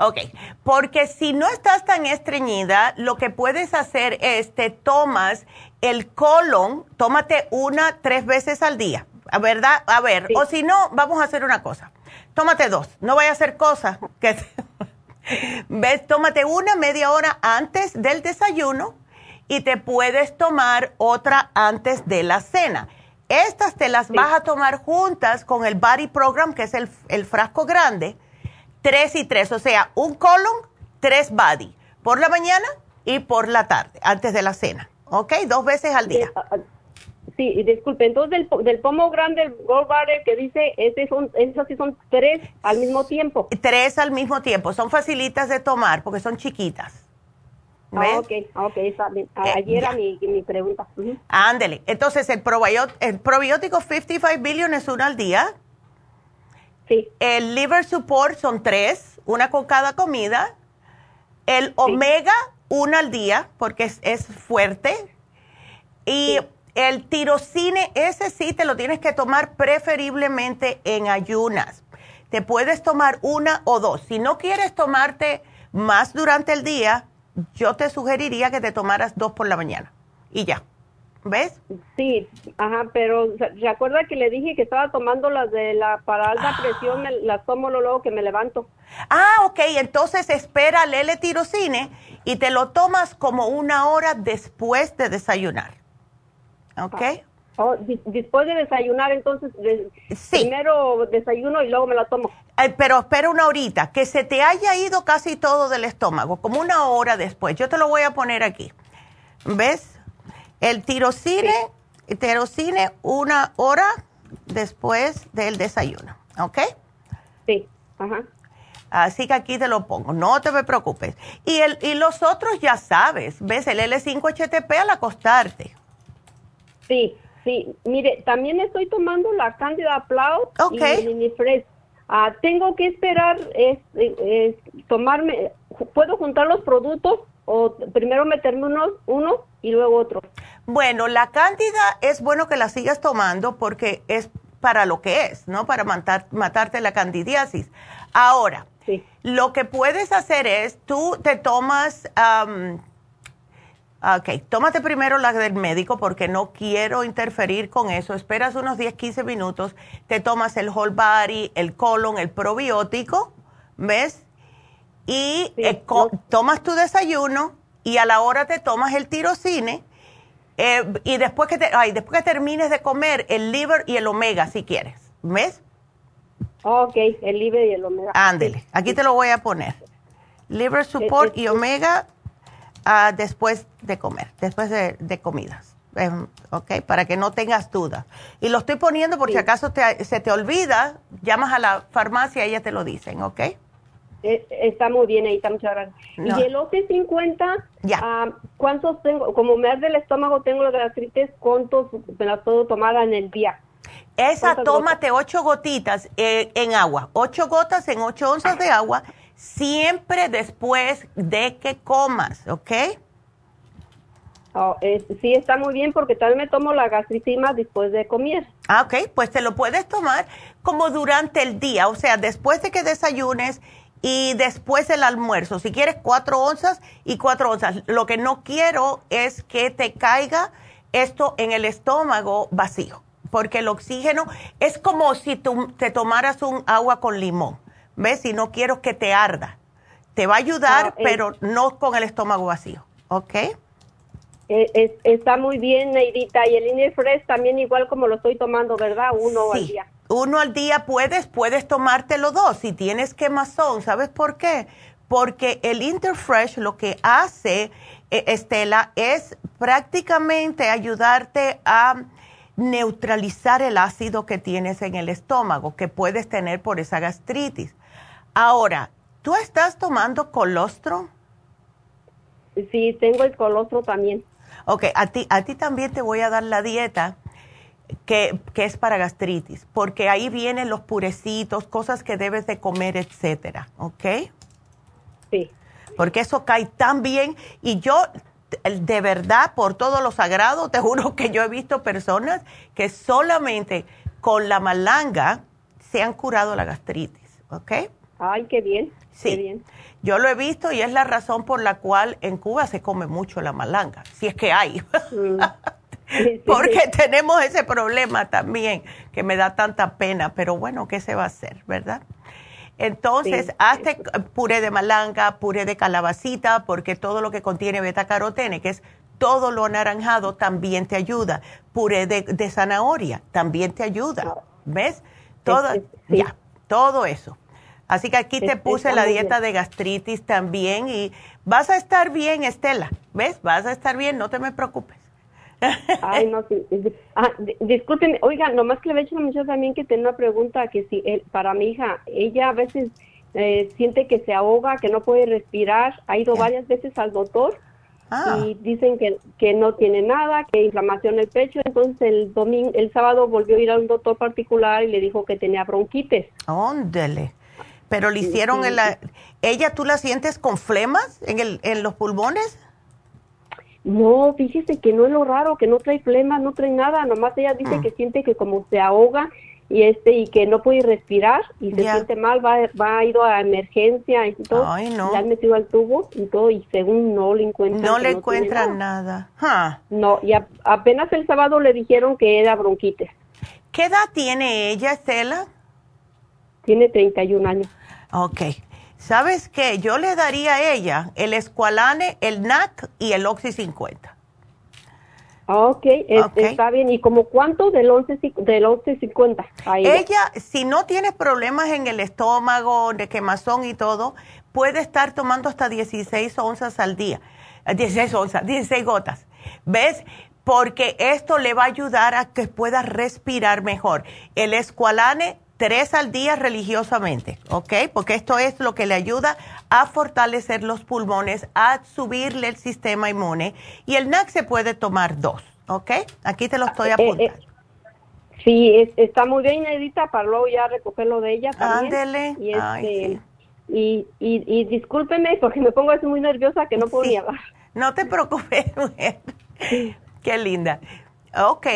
Ok, porque si no estás tan estreñida, lo que puedes hacer es te tomas el colon, tómate una tres veces al día, ¿verdad? A ver, o si no, vamos a hacer una cosa tómate dos, no vaya a hacer cosas que... ¿Ves? Tómate una media hora antes del desayuno y te puedes tomar otra antes de la cena. Estas te las vas a tomar juntas con el Body Program, que es el, el, frasco grande, tres y tres, o sea, un colon, tres body, por la mañana y por la tarde, antes de la cena, ¿ok? Dos veces al día. Ah, ah, sí, y disculpe, entonces del, del pomo grande, el Gold Butter que dice, ese son, esos sí son tres al mismo tiempo. Tres al mismo tiempo, son facilitas de tomar porque son chiquitas. Ah, ok, ok, está bien. Eh, Ayer era mi, mi, pregunta. Ándele. Entonces, el, probiótico, el probiótico 55 billion es uno al día. Sí. El liver support son tres, una con cada comida. El omega, una al día, porque es, es fuerte. Y el tirocine, ese sí te lo tienes que tomar preferiblemente en ayunas. Te puedes tomar una o dos. Si no quieres tomarte más durante el día, yo te sugeriría que te tomaras dos por la mañana y ya. ¿Ves? Sí, ajá, pero ¿se acuerda que le dije que estaba tomando las de la para alta ah. presión? las tomo luego que me levanto. Ah, ok, entonces espera el L-tirocine y te lo tomas como una hora después de desayunar. ¿Ok? Oh, después de desayunar, entonces, primero desayuno y luego me la tomo. pero espera una horita, que se te haya ido casi todo del estómago, como una hora después. Yo te lo voy a poner aquí. ¿Ves? El tirocine, tirocine una hora después del desayuno, ¿ok? Sí, ajá. Así que aquí te lo pongo, no te me preocupes. Y, el, y los otros ya sabes, ¿ves? El L5HTP al acostarte. Sí, Sí, mire, también estoy tomando la Candida Plau y el Inifres. Ah, tengo que esperar, es, tomarme, ¿puedo juntar los productos o primero meterme uno, uno y luego otro? Bueno, la Cándida es bueno que la sigas tomando porque es para lo que es, ¿no? Para matar, matarte la candidiasis. Ahora, lo que puedes hacer es, tú te tomas Ok, tómate primero la del médico porque no quiero interferir con eso. Esperas unos 10, 15 minutos, te tomas el whole body, el colon, el probiótico, ¿ves? Y eh, tomas tu desayuno y a la hora te tomas el tirocine eh, y después que, te, ay, después que termines de comer el liver y el omega si quieres, ¿ves? Ok, el liver y el omega. Ándele, aquí te lo voy a poner. Liver support y omega después de comer, después de, comidas. Em, ¿Ok? Para que no tengas dudas. Y lo estoy poniendo por si acaso se te olvida, llamas a la farmacia y ya te lo dicen, ¿ok? Eh, está muy bien, está muchas gracias. Y el OC50, ya. Ah, ¿cuántos tengo? Como me arde el estómago, tengo la gastritis, ¿cuántos me las puedo tomar en el día? Esa, tómate ocho gotitas eh, en agua, ocho gotas en ocho onzas de agua siempre después de que comas, ¿ok? Oh, sí, está muy bien porque también me tomo la gastritima después de comer. Ah, ok, pues te lo puedes tomar como durante el día, o sea, después de que desayunes y después del almuerzo. Si quieres cuatro onzas y cuatro onzas. Lo que no quiero es que te caiga esto en el estómago vacío, porque el oxígeno es como si tú te tomaras un agua con limón. ¿Ves? Y no quiero que te arda. Te va a ayudar, ah, pero no con el estómago vacío. ¿Ok? Eh, está muy bien, Neidita. Y el Interfresh también igual como lo estoy tomando, ¿verdad? Uno al día. Uno al día puedes, puedes tomártelo dos. Si tienes quemazón, ¿sabes por qué? Porque el Interfresh lo que hace, eh, Estela, es prácticamente ayudarte a neutralizar el ácido que tienes en el estómago, que puedes tener por esa gastritis. Ahora, ¿tú estás tomando colostro? Sí, tengo el colostro también. Ok, a ti, a ti también te voy a dar la dieta que, que, es para gastritis, porque ahí vienen los purecitos, cosas que debes de comer, etcétera, ¿ok? Sí. Porque eso cae tan bien y yo de verdad, por todo lo sagrado, te juro que yo he visto personas que solamente con la malanga se han curado la gastritis, ¿ok? Ay, qué bien. Sí. bien. Yo lo he visto y es la razón por la cual en Cuba se come mucho la malanga, si es que hay. Mm. Porque tenemos ese problema también, que me da tanta pena, pero bueno, ¿qué se va a hacer, verdad? Entonces, hazte puré de malanga, puré de calabacita, porque todo lo que contiene beta carotene, que es todo lo anaranjado, también te ayuda. Puré de, zanahoria, también te ayuda. ¿Ves? Todo, ya, todo eso. Así que aquí te puse la dieta de gastritis también y vas a estar bien, Estela. ¿Ves? Vas a estar bien, no te me preocupes. Ay, no, sí. Ah, disculpen, oiga, nomás que le he hecho a también que tiene una pregunta que si para mi hija, ella a veces eh, siente que se ahoga, que no puede respirar, ha ido varias veces al doctor ah. y dicen que, que no tiene nada, que inflamación en el pecho, entonces el domingo, el sábado volvió a ir a un doctor particular y le dijo que tenía bronquitis. Óndele. Pero le hicieron en la... ¿Ella tú la sientes con flemas en, el, en los pulmones? No, fíjese que no es lo raro, que no trae flema, no trae nada, nomás ella dice mm. que siente que como se ahoga y este y que no puede respirar y se siente mal, va, va a ir a emergencia y todo. Ay, no. Han metido al tubo y todo y según no le encuentran. No le encuentran nada. No, y apenas el sábado le dijeron que era bronquitis. ¿Qué edad tiene ella, Estela? Tiene 31 años. Ok. ¿Sabes qué? Yo le daría a ella el Esqualane, el NAC y el Oxy 50. Ok, está bien. ¿Y como cuánto del 11, del 50? Ella, si no tiene problemas en el estómago, de quemazón y todo, puede estar tomando hasta 16 onzas al día. 16 onzas, 16 gotas. ¿Ves? Porque esto le va a ayudar a que pueda respirar mejor. El Esqualane tres al día religiosamente, ¿ok? Porque esto es lo que le ayuda a fortalecer los pulmones, a subirle el sistema inmune. Y el NAC se puede tomar dos, ¿ok? Aquí te lo estoy eh, eh, apuntando. sí, está muy bien, Edita, para luego ya recogerlo de ella también. Ándele. Y, este, y, y, discúlpeme porque me pongo así muy nerviosa que no puedo ni hablar. No te preocupes, mujer. Qué linda. Ok,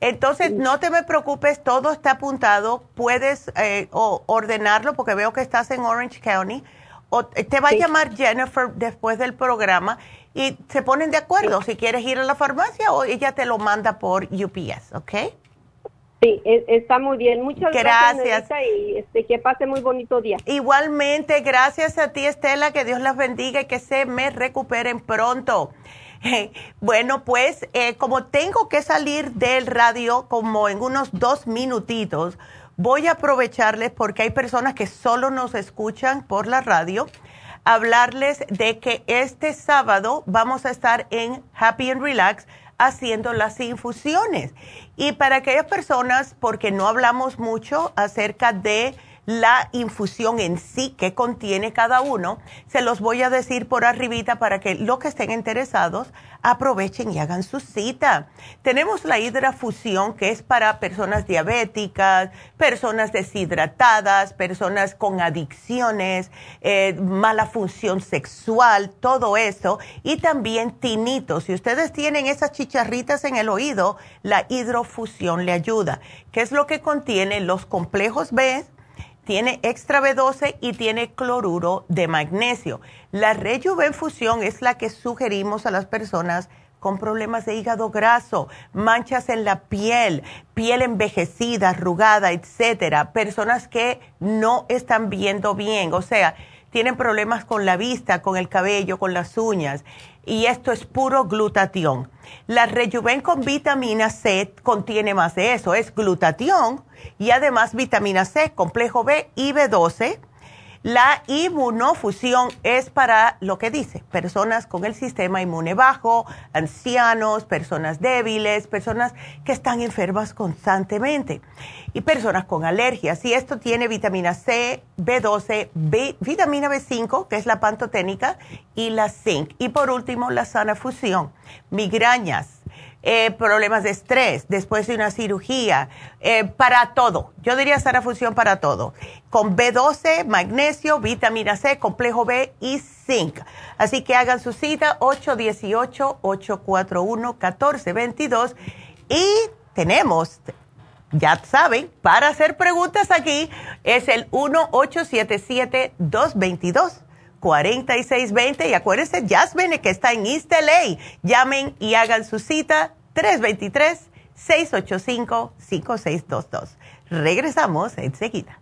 entonces no te me preocupes, todo está apuntado, puedes eh, ordenarlo porque veo que estás en Orange County. O te va a llamar Jennifer después del programa y se ponen de acuerdo si quieres ir a la farmacia o ella te lo manda por UPS, ¿ok? Sí, e, está muy bien. Muchas gracias. gracias y este, que pase muy bonito día. Igualmente, gracias a ti, Estela, que Dios las bendiga y que se me recuperen pronto. Bueno, pues eh, como tengo que salir del radio como en unos dos minutitos, voy a aprovecharles porque hay personas que solo nos escuchan por la radio, hablarles de que este sábado vamos a estar en Happy and Relax haciendo las infusiones. Y para aquellas personas, porque no hablamos mucho acerca de la infusión en sí que contiene cada uno, se los voy a decir por arribita para que los que estén interesados aprovechen y hagan su cita. Tenemos la hidrafusión que es para personas diabéticas, personas deshidratadas, personas con adicciones, eh, mala función sexual, todo eso, y también tinitos. Si ustedes tienen esas chicharritas en el oído, la hidrofusión le ayuda. ¿Qué es lo que contiene? Los complejos B tiene extra B12 y tiene cloruro de magnesio. La rejuvenfusión es la que sugerimos a las personas con problemas de hígado graso, manchas en la piel, piel envejecida, arrugada, etcétera, personas que no están viendo bien, o sea, tienen problemas con la vista, con el cabello, con las uñas y esto es puro glutatión. La Rejuven con vitamina C contiene más de eso, es glutatión y además vitamina C, complejo B y B12 la inmunofusión es para lo que dice, personas con el sistema inmune bajo, ancianos, personas débiles, personas que están enfermas constantemente y personas con alergias. Y esto tiene vitamina C, B12, B, vitamina B5, que es la pantoténica, y la zinc. Y por último, la sana fusión, migrañas eh, problemas de estrés después de una cirugía, eh, para todo. Yo diría Sana Fusión para todo. Con B12, magnesio, vitamina C, complejo B y zinc. Así que hagan su cita 818-841-1422 y tenemos ya saben, para hacer preguntas aquí es el 1-877-222. 4620 y acuérdense, Jasmine que está en East LA. Llamen y hagan su cita 323-685-5622. Regresamos enseguida.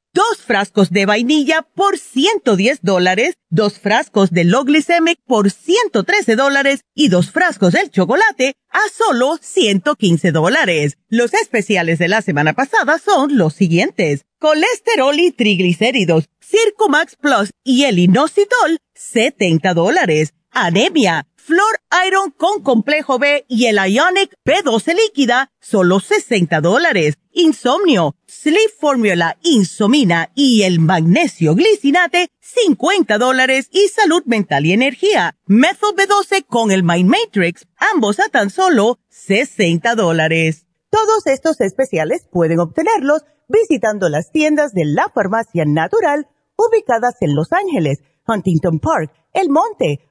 dos frascos de vainilla por 110 dólares, dos frascos de Loglicemic por 113 dólares y dos frascos del chocolate a solo 115 dólares. Los especiales de la semana pasada son los siguientes. Colesterol y triglicéridos, Circumax Plus y el inositol, 70 dólares. Anemia, Flor Iron con complejo B y el Ionic B12 líquida, solo 60 dólares. Insomnio, Sleep Formula Insomina y el magnesio glicinate, 50 dólares. Y salud mental y energía, Method B12 con el Mind Matrix, ambos a tan solo 60 dólares. Todos estos especiales pueden obtenerlos visitando las tiendas de la farmacia natural ubicadas en Los Ángeles, Huntington Park, El Monte,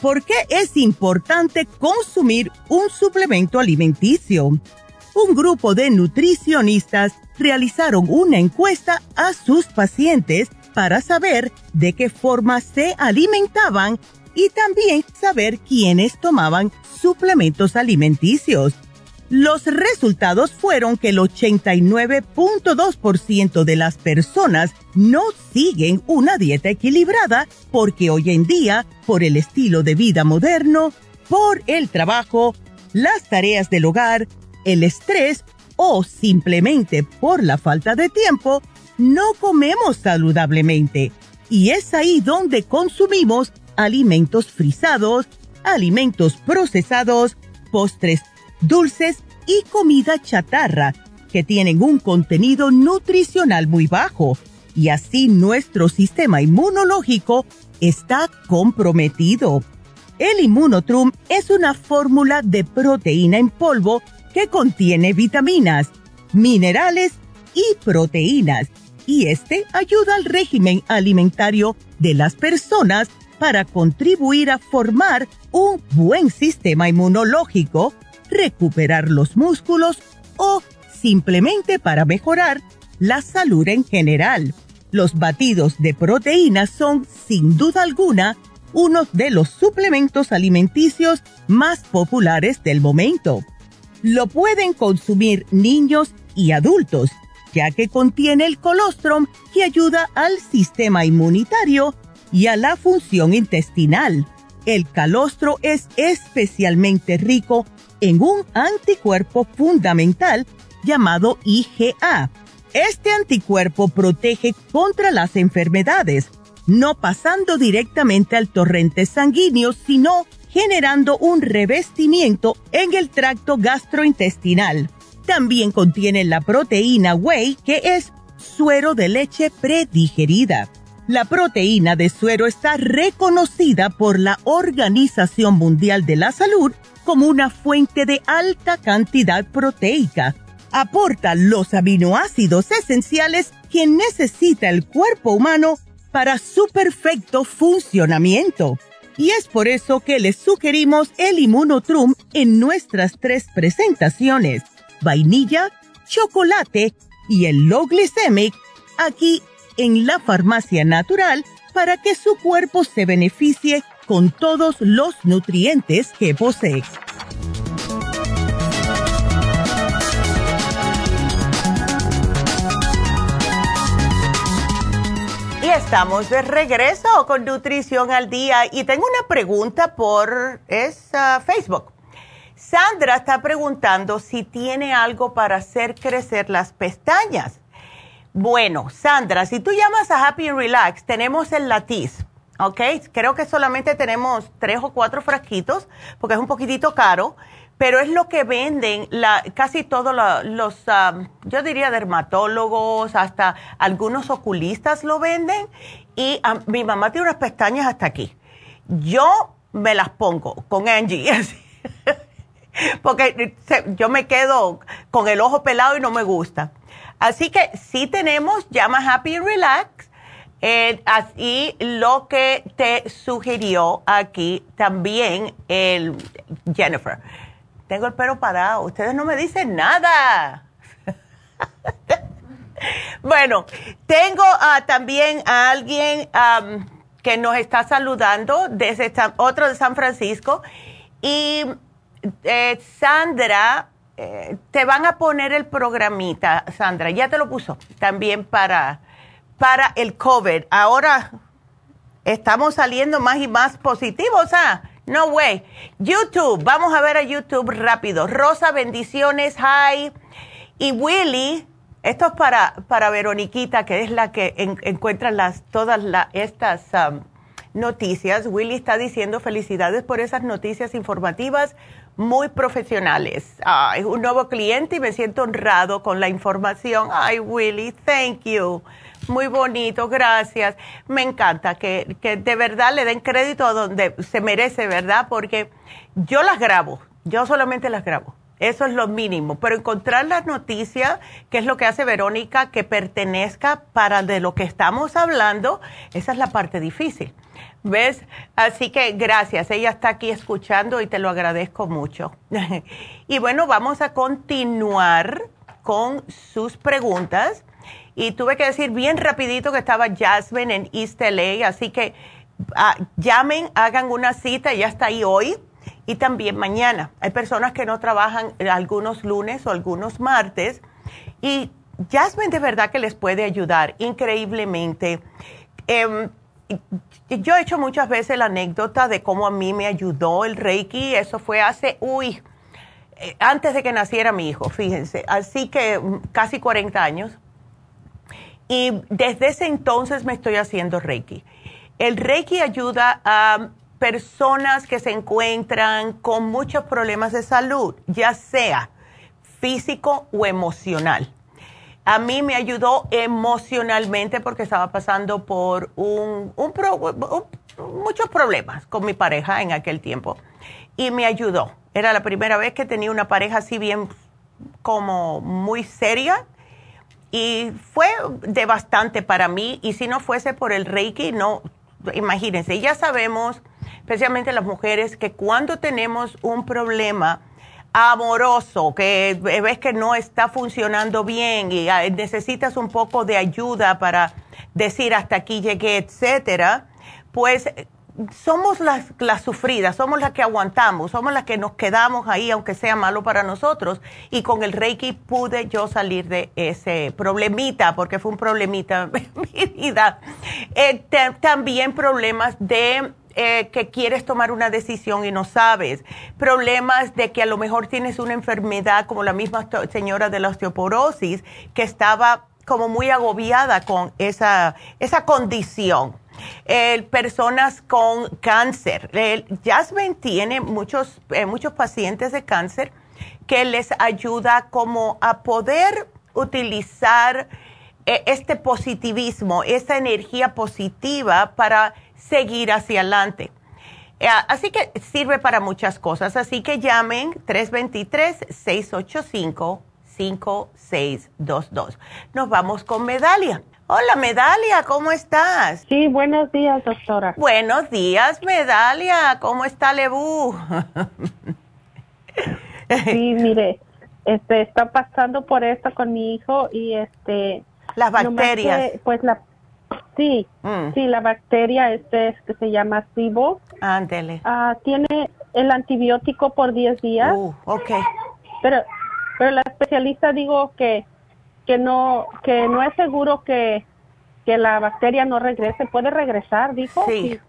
¿Por qué es importante consumir un suplemento alimenticio? Un grupo de nutricionistas realizaron una encuesta a sus pacientes para saber de qué forma se alimentaban y también saber quiénes tomaban suplementos alimenticios. Los resultados fueron que el 89.2% de las personas no siguen una dieta equilibrada porque hoy en día, por el estilo de vida moderno, por el trabajo, las tareas del hogar, el estrés o simplemente por la falta de tiempo, no comemos saludablemente. Y es ahí donde consumimos alimentos frisados, alimentos procesados, postres dulces y comida chatarra que tienen un contenido nutricional muy bajo. Y así nuestro sistema inmunológico está comprometido. El Immunotrum es una fórmula de proteína en polvo que contiene vitaminas, minerales y proteínas. Y este ayuda al régimen alimentario de las personas para contribuir a formar un buen sistema inmunológico recuperar los músculos o simplemente para mejorar la salud en general. Los batidos de proteínas son, sin duda alguna, uno de los suplementos alimenticios más populares del momento. Lo pueden consumir niños y adultos, ya que contiene el colostrum que ayuda al sistema inmunitario y a la función intestinal. El calostro es especialmente rico en un anticuerpo fundamental llamado IgA. Este anticuerpo protege contra las enfermedades, no pasando directamente al torrente sanguíneo, sino generando un revestimiento en el tracto gastrointestinal. También contiene la proteína whey, que es suero de leche predigerida. La proteína de suero está reconocida por la Organización Mundial de la Salud como una fuente de alta cantidad proteica. Aporta los aminoácidos esenciales que necesita el cuerpo humano para su perfecto funcionamiento. Y es por eso que les sugerimos el Immunotrum en nuestras tres presentaciones, vainilla, chocolate y el low glycemic, aquí en la farmacia natural para que su cuerpo se beneficie con todos los nutrientes que posee. estamos de regreso con Nutrición al Día y tengo una pregunta por es, Facebook. Sandra está preguntando si tiene algo para hacer crecer las pestañas. Bueno, Sandra, si tú llamas a Happy and Relax, tenemos el latiz, ¿ok? Creo que solamente tenemos tres o cuatro frasquitos porque es un poquitito caro pero es lo que venden la, casi todos los, yo diría dermatólogos, hasta algunos oculistas lo venden. Y mi mamá tiene unas pestañas hasta aquí. Yo me las pongo con Angie, porque yo me quedo con el ojo pelado y no me gusta. Así que sí tenemos, llama Happy Relax. Eh, y lo que te sugirió aquí también el Jennifer tengo el pelo parado. Ustedes no me dicen nada. bueno, tengo ah, también a alguien que nos está saludando desde otro de San Francisco. Y eh, Sandra, eh, te van a poner el programita, Sandra, ya te lo puso también para, para el COVID. Ahora estamos saliendo más y más positivos, ¿ah? No way. YouTube, vamos a ver a YouTube rápido. Rosa, bendiciones, hi. Y Willy, esto es para, para Veroniquita, que es la que encuentra las, todas estas um, noticias. Willy está diciendo felicidades por esas noticias informativas muy profesionales. es un nuevo cliente y me siento honrado con la información. Ay, Willy, thank you. Muy bonito, gracias. Me encanta que, que de verdad le den crédito a donde se merece, ¿verdad? Porque yo las grabo, yo solamente las grabo. Eso es lo mínimo. Pero encontrar las noticias, que es lo que hace Verónica, que pertenezca para de lo que estamos hablando, esa es la parte difícil. ¿Ves? Así que gracias. Ella está aquí escuchando y te lo agradezco mucho. y bueno, vamos a continuar con sus preguntas. Y tuve que decir bien rapidito que estaba Jasmine en East LA, así que ah, llamen, hagan una cita, ya está ahí hoy y también mañana. Hay personas que no trabajan algunos lunes o algunos martes y Jasmine de verdad que les puede ayudar increíblemente. Em, yo he hecho muchas veces la anécdota de cómo a mí me ayudó el Reiki, eso fue hace, uy, eh, antes de que naciera mi hijo, fíjense, así que mm, casi 40 años. Y desde ese entonces me estoy haciendo Reiki. El Reiki ayuda a personas que se encuentran con muchos problemas de salud, ya sea físico o emocional. A mí me ayudó emocionalmente porque estaba pasando por un, muchos problemas con mi pareja en aquel tiempo. Y me ayudó. Era la primera vez que tenía una pareja así bien como muy seria y fue devastante para mí y si no fuese por el Reiki, no, imagínense, ya sabemos, especialmente las mujeres, que cuando tenemos un problema amoroso, que ves que no está funcionando bien y ah, necesitas un poco de ayuda para decir hasta aquí llegué, etcétera, pues somos las, las sufridas, somos las que aguantamos, somos las que nos quedamos ahí, aunque sea malo para nosotros. Y con el Reiki pude yo salir de ese problemita, porque fue un problemita en mi vida. Eh, también problemas de eh, que quieres tomar una decisión y no sabes, problemas de que a lo mejor tienes una enfermedad como la misma señora de la osteoporosis, que estaba como muy agobiada con esa, esa condición. Personas con cáncer. Jasmine tiene muchos, eh, muchos pacientes de cáncer que les ayuda como a poder utilizar eh, este positivismo, esa energía positiva para seguir hacia adelante. Eh, así que sirve para muchas cosas. Así que llamen 323-685-5622. Nos vamos con Medalia. Hola, Medalia, ¿cómo estás? Sí, buenos días, doctora. Buenos días, Medalia. ¿Cómo está Lebu? sí, mire, este, está pasando por esto con mi hijo y este... Las bacterias. pues la Sí, mm. sí, la bacteria este que se llama SIBO. Ándele. Ah, tiene el antibiótico por 10 días. Uh, ok. Pero, pero la especialista digo que, que no, que no es seguro que, que la bacteria no regrese. Puede regresar, dijo. Sí. Si,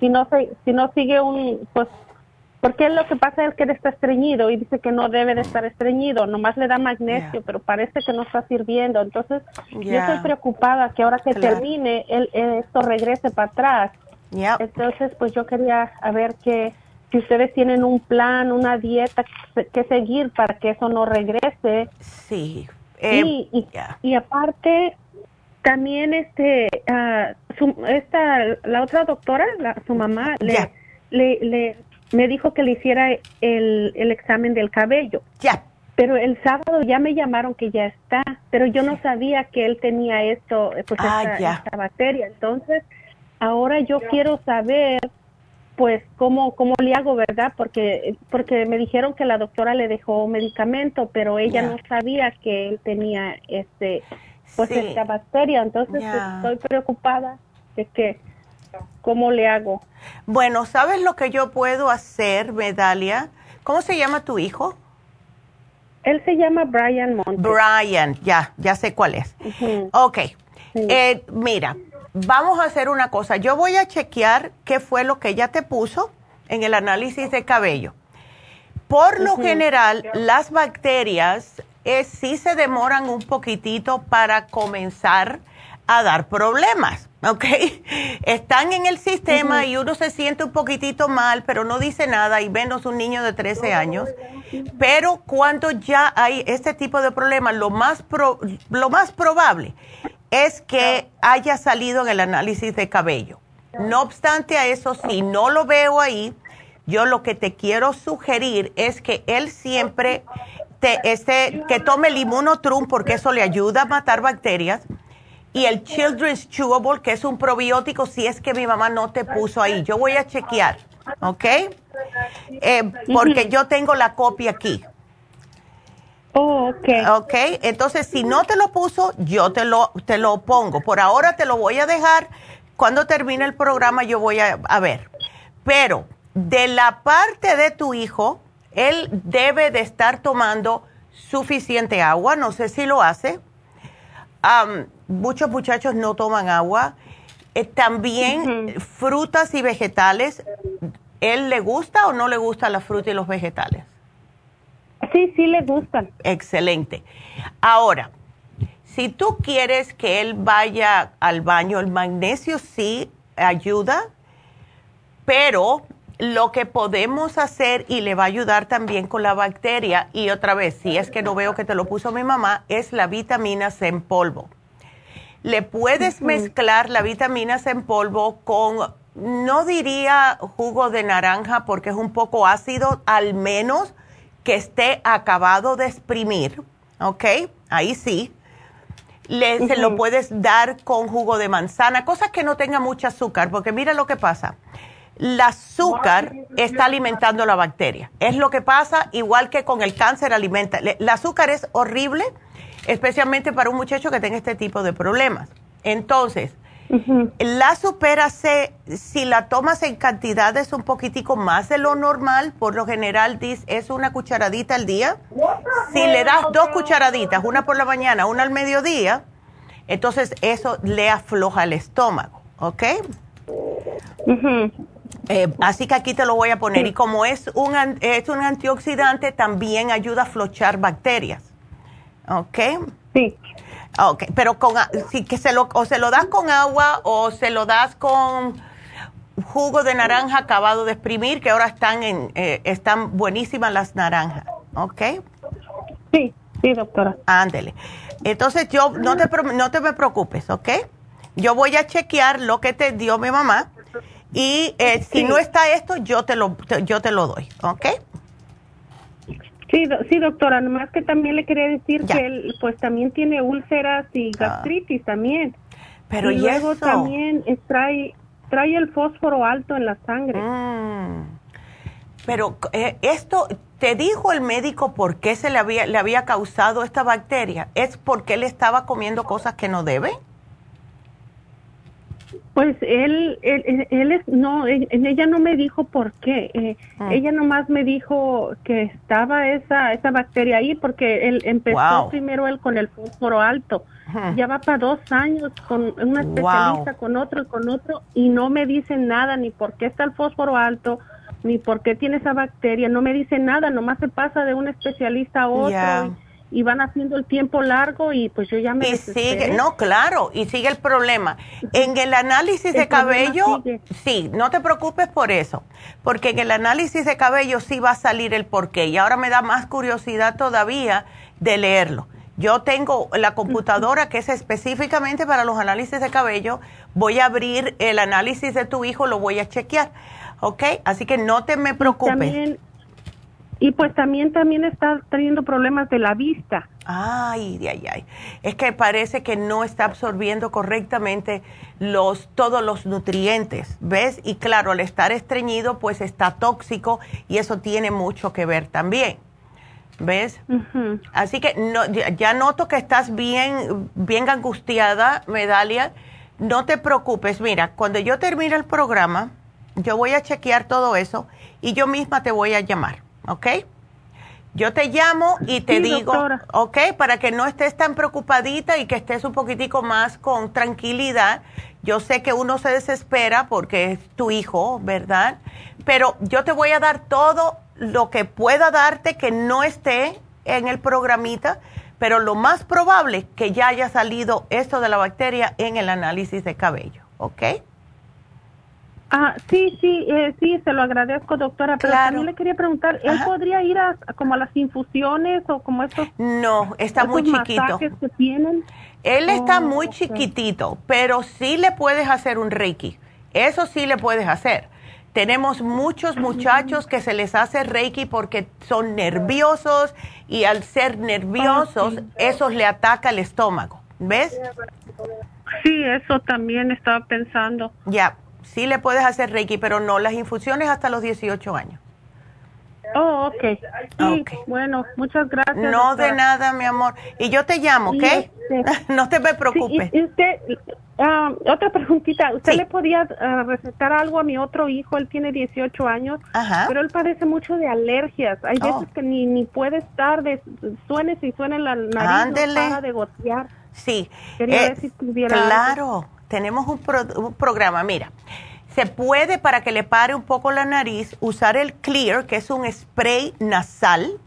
si no se, si no sigue un, pues porque lo que pasa es que él está estreñido y dice que no debe de estar estreñido, nomás le da magnesio, pero parece que no está sirviendo. Entonces, yo estoy preocupada que ahora que termine, él, esto regrese para atrás. Entonces, pues yo quería ver que si ustedes tienen un plan, una dieta que seguir para que eso no regrese. Sí. Y, y, aparte, también este, uh, esta, la otra doctora, su mamá, le, le me dijo que le hiciera el, el examen del cabello. Ya. Pero el sábado ya me llamaron que ya está, pero yo no sabía que él tenía esto, pues ah, esta, bacteria. Entonces, ahora yo quiero saber, pues, cómo, cómo le hago, ¿verdad? Porque, porque me dijeron que la doctora le dejó medicamento, pero ella no sabía que él tenía este, pues, esta bacteria. Entonces, estoy preocupada de que ¿Cómo le hago? Bueno, ¿sabes lo que yo puedo hacer, Medalia? ¿Cómo se llama tu hijo? Él se llama Brian Montes. Brian, ya, ya sé cuál es. Ok. Eh, mira, vamos a hacer una cosa. Yo voy a chequear qué fue lo que ella te puso en el análisis de cabello. Por lo general, las bacterias eh, sí se demoran un poquitito para comenzar a dar problemas. ¿ok? Están en el sistema y uno se siente un poquitito mal, pero no dice nada y menos un niño de 13 años. Pero cuando ya hay este tipo de problemas, lo más, lo más probable es que haya salido en el análisis de cabello. No obstante a eso, si no lo veo ahí, yo lo que te quiero sugerir es que él siempre te, este, que tome el inmunotrum porque eso le ayuda a matar bacterias y el Children's Chewable, que es un probiótico, si es que mi mamá no te puso ahí. Yo voy a chequear, ¿ok? Eh, porque yo tengo la copia aquí. Oh, ok. Ok, entonces si no te lo puso, yo te lo, te lo pongo. Por ahora te lo voy a dejar. Cuando termine el programa yo voy a, a ver. Pero de la parte de tu hijo, él debe de estar tomando suficiente agua. No sé si lo hace muchos muchachos no toman agua. Eh, también frutas y vegetales. ¿Él le gusta o no le gusta la fruta y los vegetales? Sí, sí le gustan. Excelente. Ahora, si tú quieres que él vaya al baño, el magnesio sí ayuda, pero lo que podemos hacer y le va a ayudar también con la bacteria, y otra vez, si es que no veo que te lo puso mi mamá, es la vitamina C en polvo. Le puedes mezclar la vitamina C en polvo con, no diría jugo de naranja porque es un poco ácido, al menos que esté acabado de exprimir, ¿ok? Ahí sí. Le, Se lo puedes dar con jugo de manzana, cosas que no tenga mucho azúcar, porque mira lo que pasa el azúcar está alimentando la bacteria. Es lo que pasa, igual que con el cáncer alimenta. El azúcar es horrible, especialmente para un muchacho que tenga este tipo de problemas. Entonces, La supera C, si la tomas en cantidades un poquitico más de lo normal, por lo general es una cucharadita al día. Si le das dos cucharaditas, una por la mañana, una al mediodía, entonces eso le afloja el estómago, ¿ok? Eh, así que aquí te lo voy a poner. Y como es un, es un antioxidante, también ayuda a flochar bacterias. ¿Ok? Sí. Ok, pero con, si que se lo, o se lo das con agua o se lo das con jugo de naranja acabado de exprimir, que ahora están, en, eh, están buenísimas las naranjas. ¿Ok? Sí, sí, doctora. Ándele. Entonces yo, no te, no te me preocupes, ¿ok? Yo voy a chequear lo que te dio mi mamá y eh, si no está esto, yo te lo, yo te lo doy, ¿ok? Sí, sí, doctora, nomás que también le quería decir que él pues también tiene úlceras y ah. gastritis también. Pero y luego también trae, trae el fósforo alto en la sangre. Mm. Pero eh, esto, ¿te dijo el médico por qué se le había, le había causado esta bacteria? ¿Es porque él estaba comiendo cosas que no debe? Pues él, él, él, es, no, ella no me dijo por qué. Eh, ah. Ella nomás me dijo que estaba esa, esa bacteria ahí porque él empezó primero él con el fósforo alto. Ya va para dos años con una especialista, con otro y con otro y no me dicen nada ni por qué está el fósforo alto, ni por qué tiene esa bacteria. No me dicen nada, nomás se pasa de un especialista a otro y van haciendo el tiempo largo y pues yo ya me y sigue no claro y sigue el problema. En el análisis de cabello sí no te preocupes por eso porque en el análisis de cabello sí va a salir el porqué y ahora me da más curiosidad todavía de leerlo. Yo tengo la computadora que es específicamente para los análisis de cabello voy a abrir el análisis de tu hijo lo voy a chequear ¿ok? así que no te me preocupes y pues también también está teniendo problemas de la vista. Ay, ay, ay. Es que parece que no está absorbiendo correctamente los todos los nutrientes, ¿ves? Y claro, al estar estreñido, pues está tóxico y eso tiene mucho que ver también. ¿Ves? Así que no, ya noto que estás bien, bien angustiada, Medalia. No te preocupes. Mira, cuando yo termine el programa, yo voy a chequear todo eso y yo misma te voy a llamar. ¿Ok? Yo te llamo y te digo, ¿ok? Para que no estés tan preocupadita y que estés un poquitico más con tranquilidad. Yo sé que uno se desespera porque es tu hijo, ¿verdad? Pero yo te voy a dar todo lo que pueda darte que no esté en el programita, pero lo más probable que ya haya salido esto de la bacteria en el análisis de cabello, ¿ok? Ah, sí, sí, eh, sí, se lo agradezco, doctora. Pero también le quería preguntar, ¿él podría ir a, como a las infusiones o como estos? No, está muy chiquito. que tienen? Él está oh, muy chiquitito, pero sí le puedes hacer un reiki. Eso sí le puedes hacer. Tenemos muchos muchachos que se les hace reiki porque son nerviosos y al ser nerviosos, eso le ataca el estómago. ¿Ves? Sí, eso también estaba pensando. Ya, sí le puedes hacer Reiki, pero no las infusiones hasta los 18 años. Oh, ok. Sí, bueno, muchas gracias. No de nada, mi amor. Y yo te llamo, ¿ok? Este, no te me preocupes. y usted, ah, otra preguntita. ¿Usted le podía ah, recetar algo a mi otro hijo? Él tiene 18 años, pero él padece mucho de alergias. Hay veces oh. que ni, ni puede estar, de, suene si suena la nariz, no para de gotear. Sí. Quería eh, ver si tuviera Claro tenemos un, programa, mira, se puede para que le pare un poco la nariz usar el Clear, que es un spray nasal,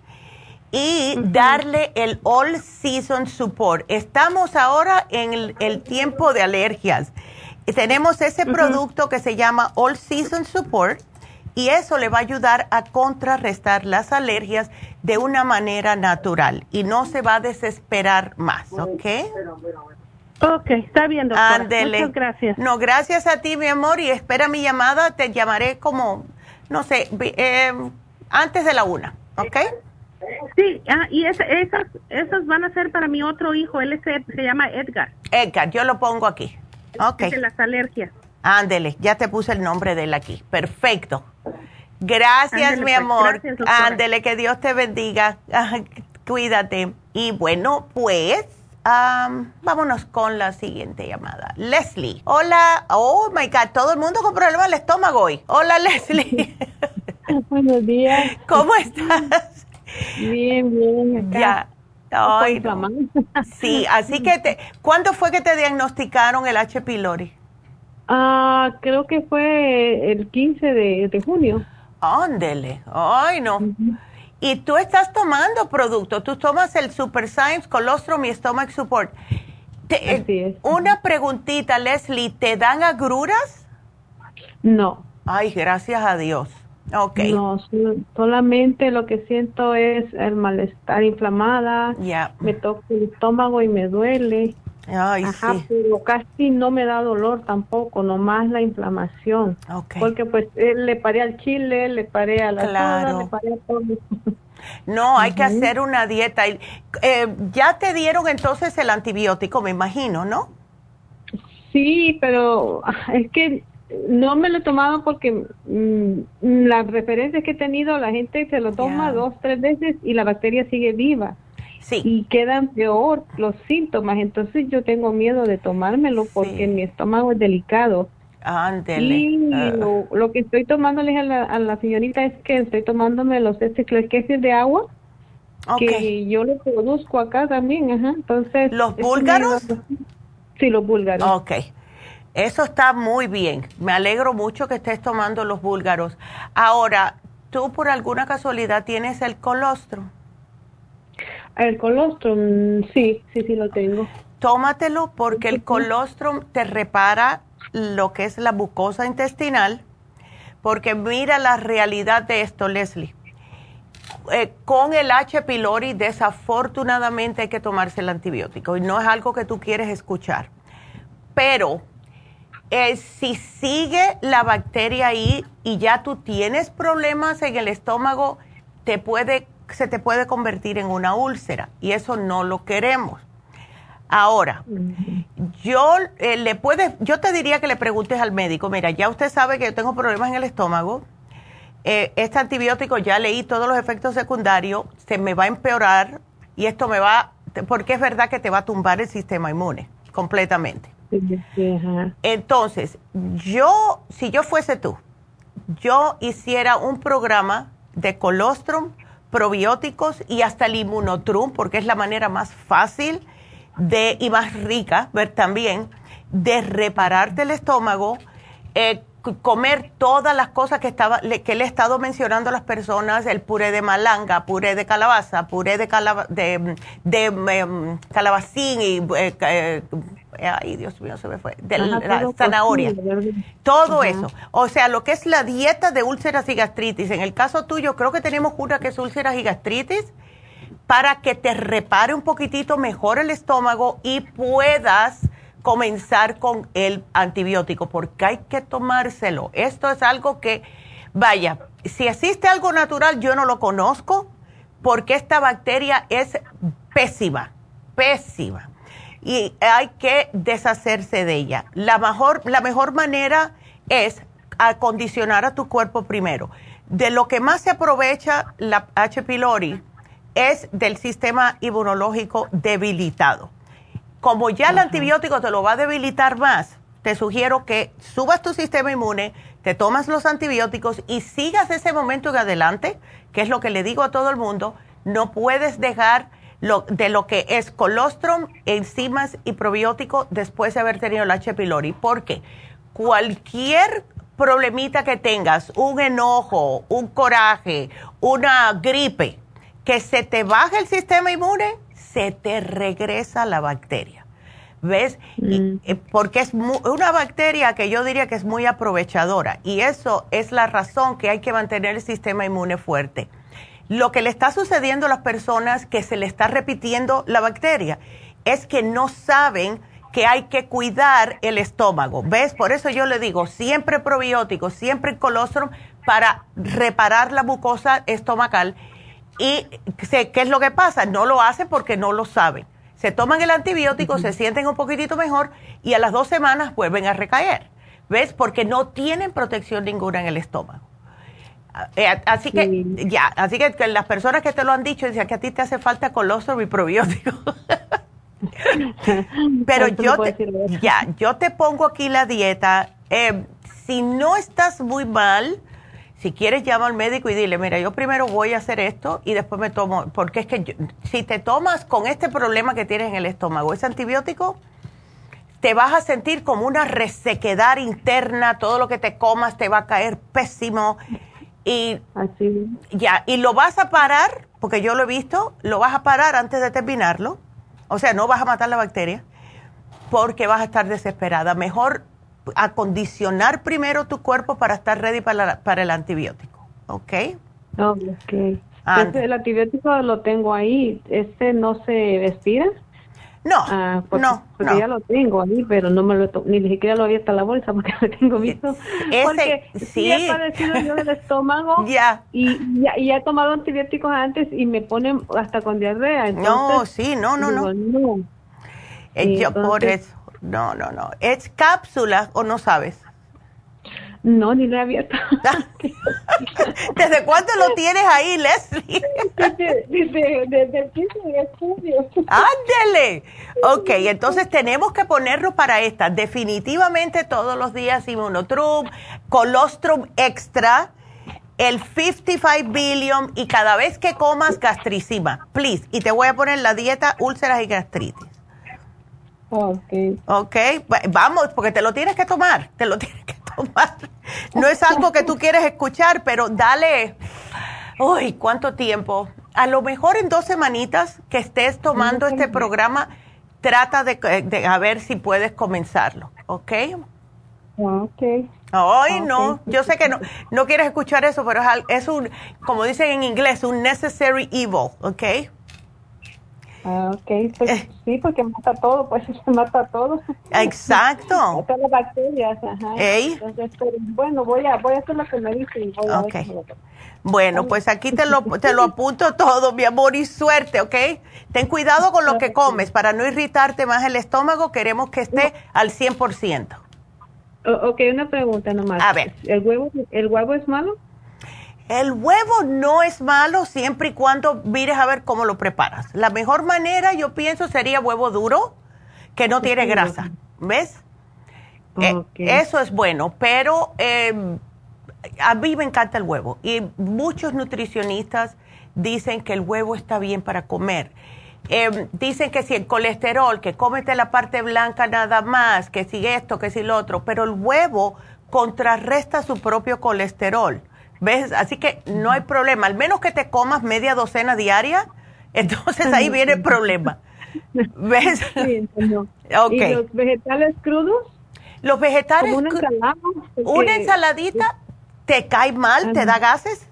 y darle el All Season Support. Estamos ahora en el, tiempo de alergias. tenemos ese producto que se llama All Season Support y eso le va a ayudar a contrarrestar las alergias de una manera natural y no se va a desesperar más, ¿ok? Ok, está bien, doctora. Muchas gracias. No, gracias a ti, mi amor, y espera mi llamada. Te llamaré como, no sé, eh, antes de la una, ¿ok? Sí, ah, y esas, esas van a ser para mi otro hijo. Él se, se llama Edgar. Edgar, yo lo pongo aquí. Ok. de las alergias. Ándele, ya te puse el nombre de él aquí. Perfecto. Gracias, mi pues, amor. Ándele, que Dios te bendiga. Cuídate. Y bueno, pues vámonos con la siguiente llamada. Leslie. Hola. Oh my God, todo el mundo con problemas del estómago hoy. Hola, Leslie. Buenos días. ¿Cómo estás? Bien, bien. Ya. Ay, Sí, así que, te, ¿cuándo fue que te diagnosticaron el H. pylori? Ah, creo que fue el 15 de, de junio. Ándele. Ay, no. Y tú estás tomando productos. Tú tomas el Super Science, Colostrum y Stomach Support. Así Una preguntita, Leslie. ¿Te dan agruras? No. Ay, gracias a Dios. Ok. No, solamente lo que siento es el malestar inflamada. Ya. Me toca el estómago y me duele. Ay, Ajá, sí. pero casi no me da dolor tampoco, nomás la inflamación. Porque pues eh, le paré al chile, le paré a la Claro. le paré a todo. No, hay que hacer una dieta. Eh, ya te dieron entonces el antibiótico, me imagino, ¿no? Sí, pero ah, es que no me lo tomado porque mm, las referencias que he tenido, la gente se lo toma dos, tres veces y la bacteria sigue viva. Sí. Y quedan peor los síntomas. Entonces yo tengo miedo de tomármelo porque mi estómago es delicado. Ándele. Y Ah. lo, lo que estoy tomándole a la, a la señorita es que estoy tomándome los esclequeses de agua que yo lo produzco acá también, ajá. Entonces, ¿Los búlgaros? Sí, los búlgaros. Ok. Eso está muy bien. Me alegro mucho que estés tomando los búlgaros. Ahora, ¿tú por alguna casualidad tienes el colostrum? El colostrum, sí, sí, sí lo tengo. Tómatelo porque el colostrum te repara lo que es la mucosa intestinal. Porque mira la realidad de esto, Leslie. Eh, con el H. pylori, desafortunadamente hay que tomarse el antibiótico y no es algo que tú quieres escuchar. Pero eh, si sigue la bacteria ahí y ya tú tienes problemas en el estómago, te puede, se te puede convertir en una úlcera y eso no lo queremos. Ahora, yo eh, le puedes, yo te diría que le preguntes al médico, mira, ya usted sabe que yo tengo problemas en el estómago, eh, este antibiótico ya leí todos los efectos secundarios, se me va a empeorar y esto me va, porque es verdad que te va a tumbar el sistema inmune completamente. Entonces, yo, si yo fuese tú, yo hiciera un programa de colostrum, probióticos y hasta el inmunotrum, porque es la manera más fácil de, y más rica, ver también, de repararte el estómago, eh, comer todas las cosas que, estaba, que le he estado mencionando a las personas, el puré de malanga, puré de calabaza, puré de, calaba- de, em, calabacín y, eh, eh, ay Dios mío, se me fue, de Ajá, la zanahoria. Todo Ajá. eso. O sea, lo que es la dieta de úlceras y gastritis. En el caso tuyo, creo que tenemos una que es úlceras y gastritis para que te repare un poquitito mejor el estómago y puedas comenzar con el antibiótico, porque hay que tomárselo. Esto es algo que, vaya, si existe algo natural, yo no lo conozco, porque esta bacteria es pésima, pésima. Y hay que deshacerse de ella. La mejor, la mejor manera es acondicionar a tu cuerpo primero. De lo que más se aprovecha la H. pylori es del sistema inmunológico debilitado. Como ya el antibiótico te lo va a debilitar más, te sugiero que subas tu sistema inmune, te tomas los antibióticos y sigas ese momento en adelante, que es lo que le digo a todo el mundo, no puedes dejar lo, de lo que es colostrum, enzimas y probiótico después de haber tenido el H. pylori. Porque cualquier problemita que tengas, un enojo, un coraje, una gripe, que se te baje el sistema inmune, se te regresa la bacteria. ¿Ves? Y, eh, porque es una bacteria que yo diría que es muy aprovechadora y eso es la razón que hay que mantener el sistema inmune fuerte. Lo que le está sucediendo a las personas que se le está repitiendo la bacteria es que no saben que hay que cuidar el estómago. ¿Ves? Por eso yo le digo, siempre probióticos, siempre colostrum para reparar la mucosa estomacal. ¿Y sé, qué es lo que pasa? No lo hacen porque no lo saben. Se toman el antibiótico, se sienten un poquitito mejor y a las dos semanas vuelven a recaer. ¿Ves? Porque no tienen protección ninguna en el estómago. Eh, así que, ya, así que, que las personas que te lo han dicho dicen que a ti te hace falta colostrum y probiótico. Pero yo te, ya, yo te pongo aquí la dieta. Eh, si no estás muy mal, si quieres llama al médico y dile, mira, yo primero voy a hacer esto y después me tomo, porque es que si te tomas con este problema que tienes en el estómago, ese antibiótico, te vas a sentir como una resequedad interna, todo lo que te comas te va a caer pésimo y Así. ya, y lo vas a parar, porque yo lo he visto, lo vas a parar antes de terminarlo, o sea, no vas a matar la bacteria, porque vas a estar desesperada. Mejor acondicionar primero tu cuerpo para estar ready para, para el antibiótico, ¿ok? ok. el antibiótico lo tengo ahí, ¿este no se expira? No, ah, no, porque ya lo tengo ahí, pero no me lo ni siquiera lo había hasta la bolsa porque lo tengo visto. porque sí, he padecido yo del estómago ya. Y, ya, y he tomado antibióticos antes y me ponen hasta con diarrea. no, sí, no, no, no. no. Eh, yo por eso, no, no, no. ¿Es cápsula o no sabes? No, ni lo he abierto. ¿Desde cuándo lo tienes ahí, Leslie? desde, desde, el 15 de julio. ¡Ándele! Ok, entonces tenemos que ponerlo para esta. Definitivamente todos los días Inmunotrum, Colostrum Extra, el 55 Billion y cada vez que comas gastricima, please. Y te voy a poner la dieta úlceras y gastritis. Ok. Ok, vamos, porque te lo tienes que tomar, te lo tienes que tomar. No es algo que tú quieres escuchar, pero dale, uy, ¿cuánto tiempo? A lo mejor en dos semanitas que estés tomando este programa, trata de, de a ver si puedes comenzarlo, ¿ok? Ok. Ay, no, yo sé que no, no quieres escuchar eso, pero es, es un, como dicen en inglés, un necessary evil, ¿ok? Ah, ok, pues eh. sí, porque mata todo, pues se mata todo. Exacto. mata las bacterias, ajá. Entonces, bueno, voy a, voy a hacer lo que me dicen. okay. Bueno, pues aquí te lo, te lo apunto todo, mi amor, y suerte, ¿ok? Ten cuidado con lo que comes para no irritarte más el estómago, queremos que esté al 100%. ok, una pregunta nomás. A ver. ¿El huevo, el huevo es malo? El huevo no es malo siempre y cuando mires a ver cómo lo preparas. La mejor manera, yo pienso, sería huevo duro, que no tiene grasa. ¿Ves? Eh, eso es bueno, pero em, a mí me encanta el huevo y muchos nutricionistas dicen que el huevo está bien para comer. Em, dicen que si el colesterol, que cómete la parte blanca nada más, que si esto, que si lo otro, pero el huevo contrarresta su propio colesterol. ¿Ves? Así que no hay problema. Al menos que te comas media docena diaria, entonces ahí viene el problema. ¿Ves? Sí, ¿Y los vegetales crudos? Los vegetales una, una ensaladita te cae mal, te da gases.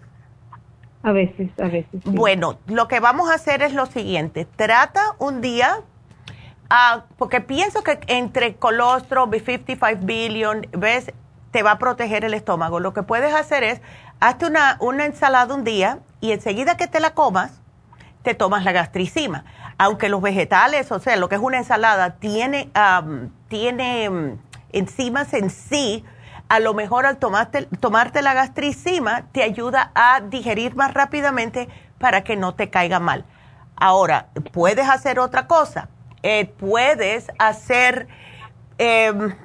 A veces, a veces. Bueno, lo que vamos a hacer es lo siguiente. Trata un día, ah, porque pienso que entre colostrum, B55 billion, ¿ves? Te va a proteger el estómago. Lo que puedes hacer es hazte una, una ensalada un día y enseguida que te la comas, te tomas la gastricima. Aunque los vegetales, o sea, lo que es una ensalada, tiene, tiene mm, enzimas en sí, a lo mejor al tomarte, tomarte la gastricima te ayuda a digerir más rápidamente para que no te caiga mal. Ahora, puedes hacer otra cosa. Eh, puedes hacer, em,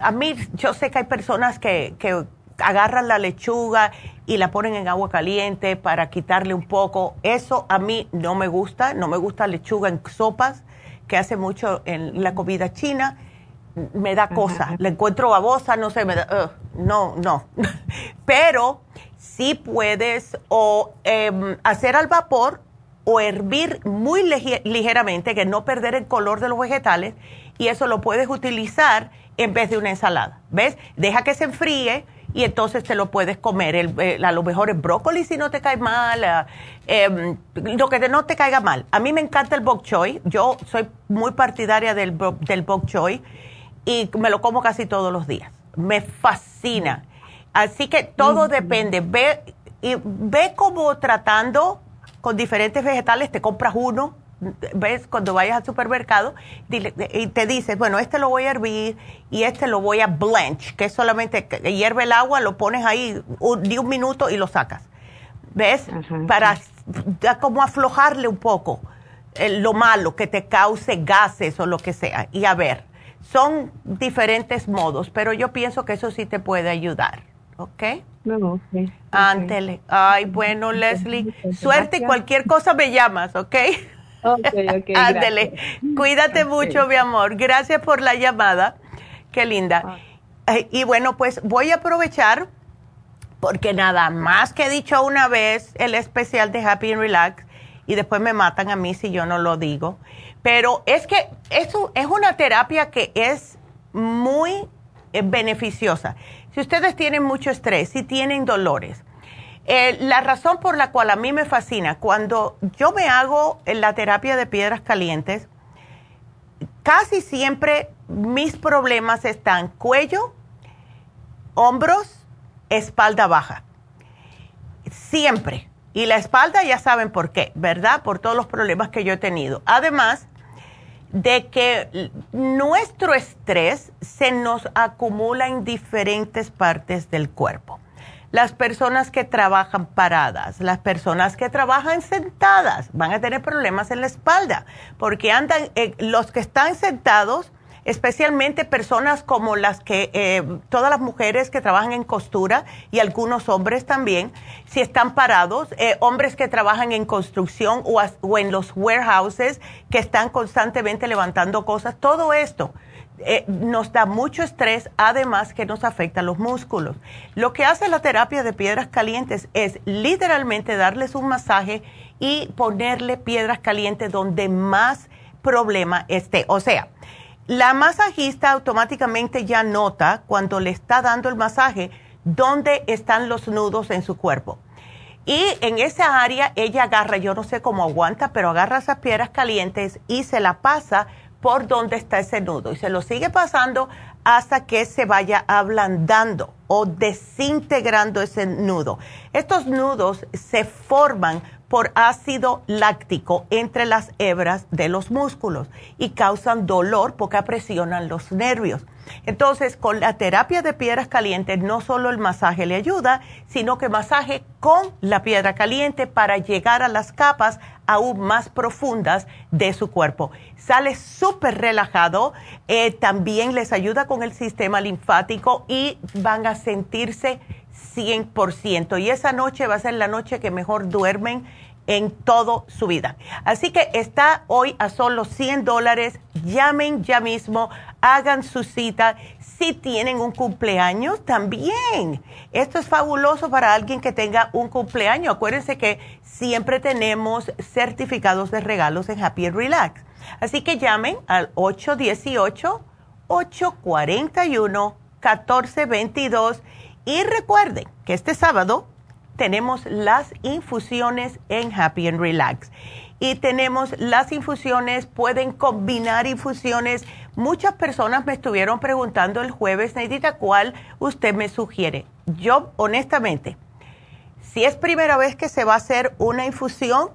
a mí, yo sé que hay personas que, que agarran la lechuga y la ponen en agua caliente para quitarle un poco. Eso a mí no me gusta, no me gusta lechuga en sopas, que hace mucho en la comida china. Me da cosa, le encuentro babosa, no sé, me da, no, no. Pero sí puedes o em, hacer al vapor o hervir muy ligeramente, que no perder el color de los vegetales, y eso lo puedes utilizar en vez de una ensalada. ¿Ves? Deja que se enfríe y entonces te lo puedes comer. El, a lo mejor el brócoli si no te cae mal, eh, em, lo que no te caiga mal. A mí me encanta el bok choy, yo soy muy partidaria del, del bok choy y me lo como casi todos los días. Me fascina. Así que todo depende. Ve, y ve como tratando con diferentes vegetales, te compras uno ves cuando vayas al supermercado y te dices, bueno, este lo voy a hervir y este lo voy a blanch, que es solamente hierve el agua, lo pones ahí de un minuto y lo sacas. ¿Ves? Para como aflojarle un poco lo malo que te cause gases o lo que sea. Y a ver, son diferentes modos, pero yo pienso que eso sí te puede ayudar. ¿Ok? No, ok. Ándele. Ay, bueno, Leslie, suerte y cualquier cosa me llamas, ¿ok? Ándele. Cuídate mucho, mi amor. Gracias por la llamada. Qué linda. Ah. Y bueno, pues voy a aprovechar porque nada más que he dicho una vez el especial de Happy and Relax y después me matan a mí si yo no lo digo. Pero es que eso es una terapia que es muy eh, beneficiosa. Si ustedes tienen mucho estrés, si tienen dolores, eh, la razón por la cual a mí me fascina, cuando yo me hago la terapia de piedras calientes, casi siempre mis problemas están cuello, hombros, espalda baja. Siempre. Y la espalda ya saben por qué, ¿verdad? Por todos los problemas que yo he tenido. Además de que nuestro estrés se nos acumula en diferentes partes del cuerpo. Las personas que trabajan paradas, las personas que trabajan sentadas van a tener problemas en la espalda, porque andan, eh, los que están sentados especialmente personas como las que, eh, todas las mujeres que trabajan en costura y algunos hombres también, si están parados, eh, hombres que trabajan en construcción o, o, en los warehouses que están constantemente levantando cosas, todo esto. Eh, nos da mucho estrés, además que nos afecta los músculos. Lo que hace la terapia de piedras calientes es literalmente darles un masaje y ponerle piedras calientes donde más problema esté. O sea, la masajista automáticamente ya nota cuando le está dando el masaje dónde están los nudos en su cuerpo. Y en esa área ella agarra, yo no sé cómo aguanta, pero agarra esas piedras calientes y se la pasa por donde está ese nudo. Y se lo sigue pasando hasta que se vaya ablandando o desintegrando ese nudo. Estos nudos se forman por ácido láctico entre las hebras de los músculos y causan dolor porque presionan los nervios. Entonces, con la terapia de piedras calientes, no solo el masaje le ayuda, sino que masaje con la piedra caliente para llegar a las capas aún más profundas de su cuerpo. Sale súper relajado, eh, también les ayuda con el sistema linfático y van a sentirse 100%. Y esa noche va a ser la noche que mejor duermen en toda su vida. Así que está hoy a solo 100 dólares. Llamen ya mismo, hagan su cita. Si tienen un cumpleaños, también. Esto es fabuloso para alguien que tenga un cumpleaños. Acuérdense que siempre tenemos certificados de regalos en Happy Relax. Así que llamen al 818-841-1422 y recuerden que este sábado tenemos las infusiones en Happy and Relax. Y tenemos las infusiones, pueden combinar infusiones. Muchas personas me estuvieron preguntando el jueves, Neidita, ¿cuál usted me sugiere? Yo, honestamente, si es primera vez que se va a hacer una infusión,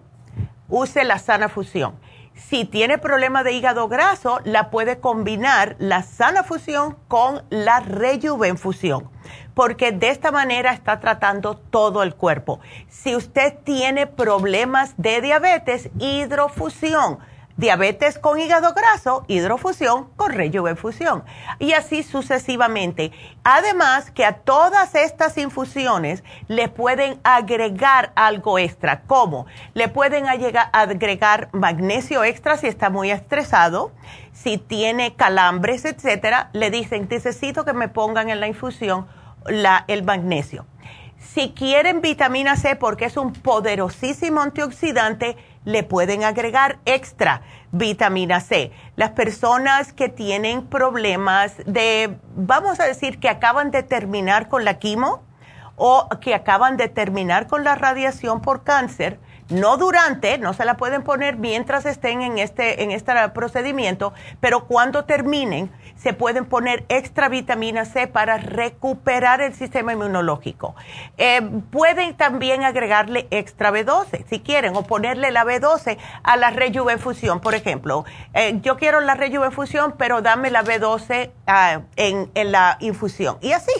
use la sana fusión. Si tiene problema de hígado graso, la puede combinar la sana fusión con la rejuvenfusión porque de esta manera está tratando todo el cuerpo. Si usted tiene problemas de diabetes, hidrofusión. Diabetes con hígado graso, hidrofusión con rejuvenfusión. Y así sucesivamente. Además que a todas estas infusiones le pueden agregar algo extra. ¿Cómo? Le pueden agregar magnesio extra si está muy estresado, si tiene calambres, etcétera. Le dicen, necesito que me pongan en la infusión el magnesio. Si quieren vitamina C porque es un poderosísimo antioxidante, le pueden agregar extra vitamina C. Las personas que tienen problemas de, vamos a decir, que acaban de terminar con la quimo o que acaban de terminar con la radiación por cáncer, no durante, no se la pueden poner mientras estén en este, en este procedimiento, pero cuando terminen, se pueden poner extra vitamina C para recuperar el sistema inmunológico. Eh, pueden también agregarle extra B12 si quieren, o ponerle la B12 a la rejuvenfusión, por ejemplo. Eh, yo quiero la rejuvenfusión, pero dame la B12 ah, en, en la infusión. Y así.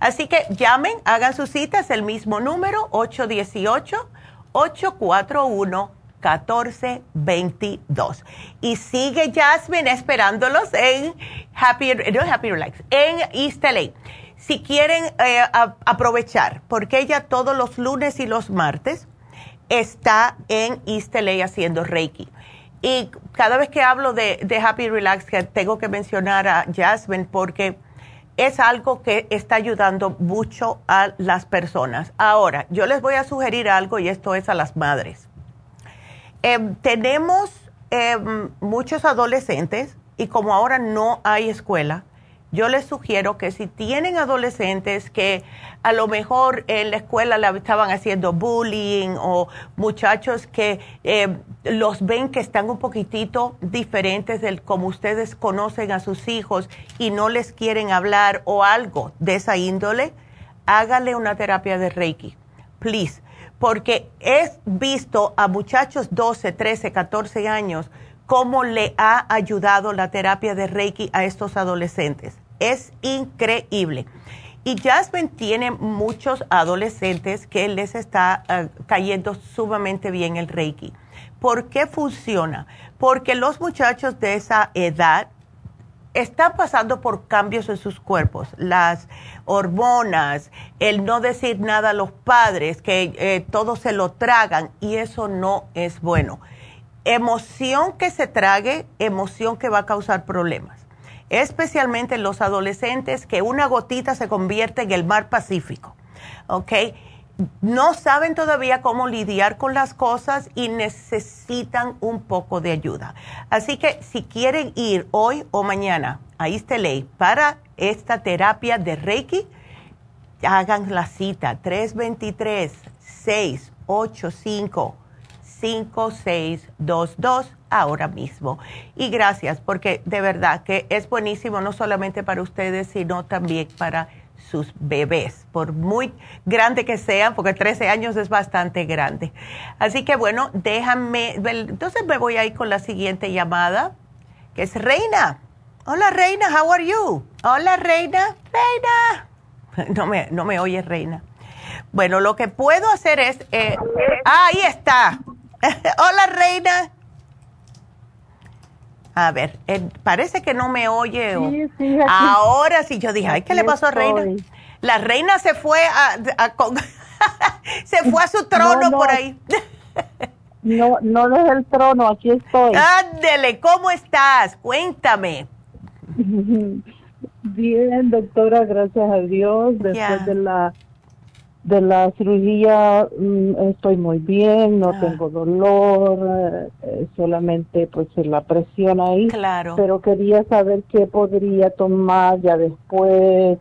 Así que llamen, hagan sus citas, el mismo número, 818. 841 1422. Y sigue Jasmine esperándolos en Happy, Happy Relax, en East LA. Si quieren eh, aprovechar, porque ella todos los lunes y los martes está en East LA haciendo Reiki. Y cada vez que hablo de Happy Relax, tengo que mencionar a Jasmine porque es algo que está ayudando mucho a las personas. Ahora, yo les voy a sugerir algo y esto es a las madres. Em, tenemos em, muchos adolescentes y como ahora no hay escuela, yo les sugiero que si tienen adolescentes que a lo mejor en la escuela estaban haciendo bullying o muchachos que eh, los ven que están un poquitito diferentes del como ustedes conocen a sus hijos y no les quieren hablar o algo de esa índole, hágale una terapia de Reiki, please, porque he visto a muchachos 12, 13, 14 años cómo le ha ayudado la terapia de Reiki a estos adolescentes es increíble. Y Jasmine tiene muchos adolescentes que les está ah, cayendo sumamente bien el Reiki. ¿Por qué funciona? Porque los muchachos de esa edad están pasando por cambios en sus cuerpos, las hormonas, el no decir nada a los padres, que eh, todo se lo tragan y eso no es bueno. Emoción que se trague, emoción que va a causar problemas especialmente los adolescentes, que una gotita se convierte en el mar Pacífico. ¿Ok? No saben todavía cómo lidiar con las cosas y necesitan un poco de ayuda. Así que si quieren ir hoy o mañana a Isteley para esta terapia de Reiki, hagan la cita 323 685 5622 ahora mismo. Y gracias, porque de verdad que es buenísimo no solamente para ustedes, sino también para sus bebés, por muy grande que sean, porque 13 años es bastante grande. Así que bueno, déjame, entonces me voy a ir con la siguiente llamada, que es Reina. Hola Reina, how are you? Hola Reina, Reina. No me, no me oye Reina. Bueno, lo que puedo hacer es, eh, ahí está. Hola Reina. A ver, eh, parece que no me oye. Ahora sí, yo dije, ay, ¿qué le pasó a Reina? La reina se fue a, se fue a su trono por ahí. no, no desde el trono, aquí estoy. Ándele, ¿cómo estás? Cuéntame. Bien, doctora, gracias a Dios. Después de la de la cirugía mm, estoy muy bien, no ah. tengo dolor, eh, solamente pues la presión ahí. Claro. Pero quería saber qué podría tomar ya después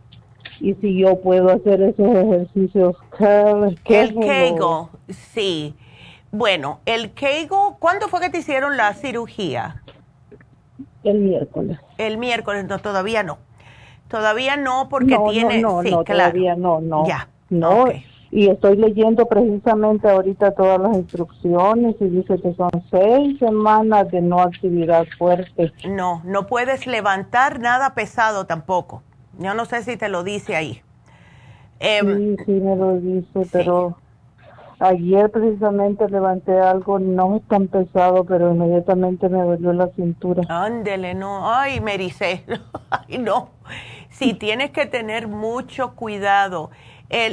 y si yo puedo hacer esos ejercicios El Kegel, sí. Bueno, el Kegel, ¿cuándo fue que te hicieron la cirugía? El miércoles. El miércoles, no, todavía no. Todavía no, porque tiene. No, no, sí, no, claro. todavía no, no. Ya. No, y estoy leyendo precisamente ahorita todas las instrucciones y dice que son seis semanas de no actividad fuerte. No, no puedes levantar nada pesado tampoco. Yo no sé si te lo dice ahí. Em, sí, sí me lo dice, pero ayer precisamente levanté algo no es tan pesado, pero inmediatamente me dolió la cintura. Ándele, no, ay, me ericé. ay, no. Sí, tienes que tener mucho cuidado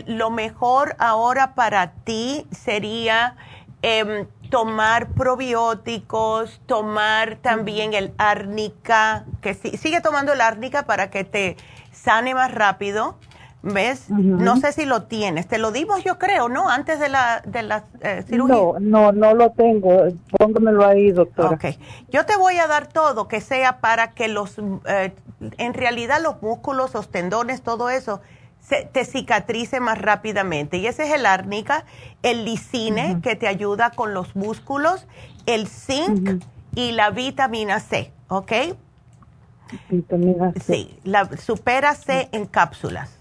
lo mejor ahora para ti sería em, tomar probióticos, tomar también el árnica, que sigue tomando el árnica para que te sane más rápido. ¿Ves? No sé si lo tienes. Te lo dimos, yo creo, ¿no? Antes de la, de la eh, cirugía. No, no, no lo tengo. Póngamelo ahí, doctora. Ok. Yo te voy a dar todo que sea para que los, eh, en realidad los músculos, los tendones, todo eso, te cicatrice más rápidamente. Y ese es el árnica, el lisine que te ayuda con los músculos, el zinc y la vitamina C, ¿ok? Vitamina C. Sí, la supera C en cápsulas.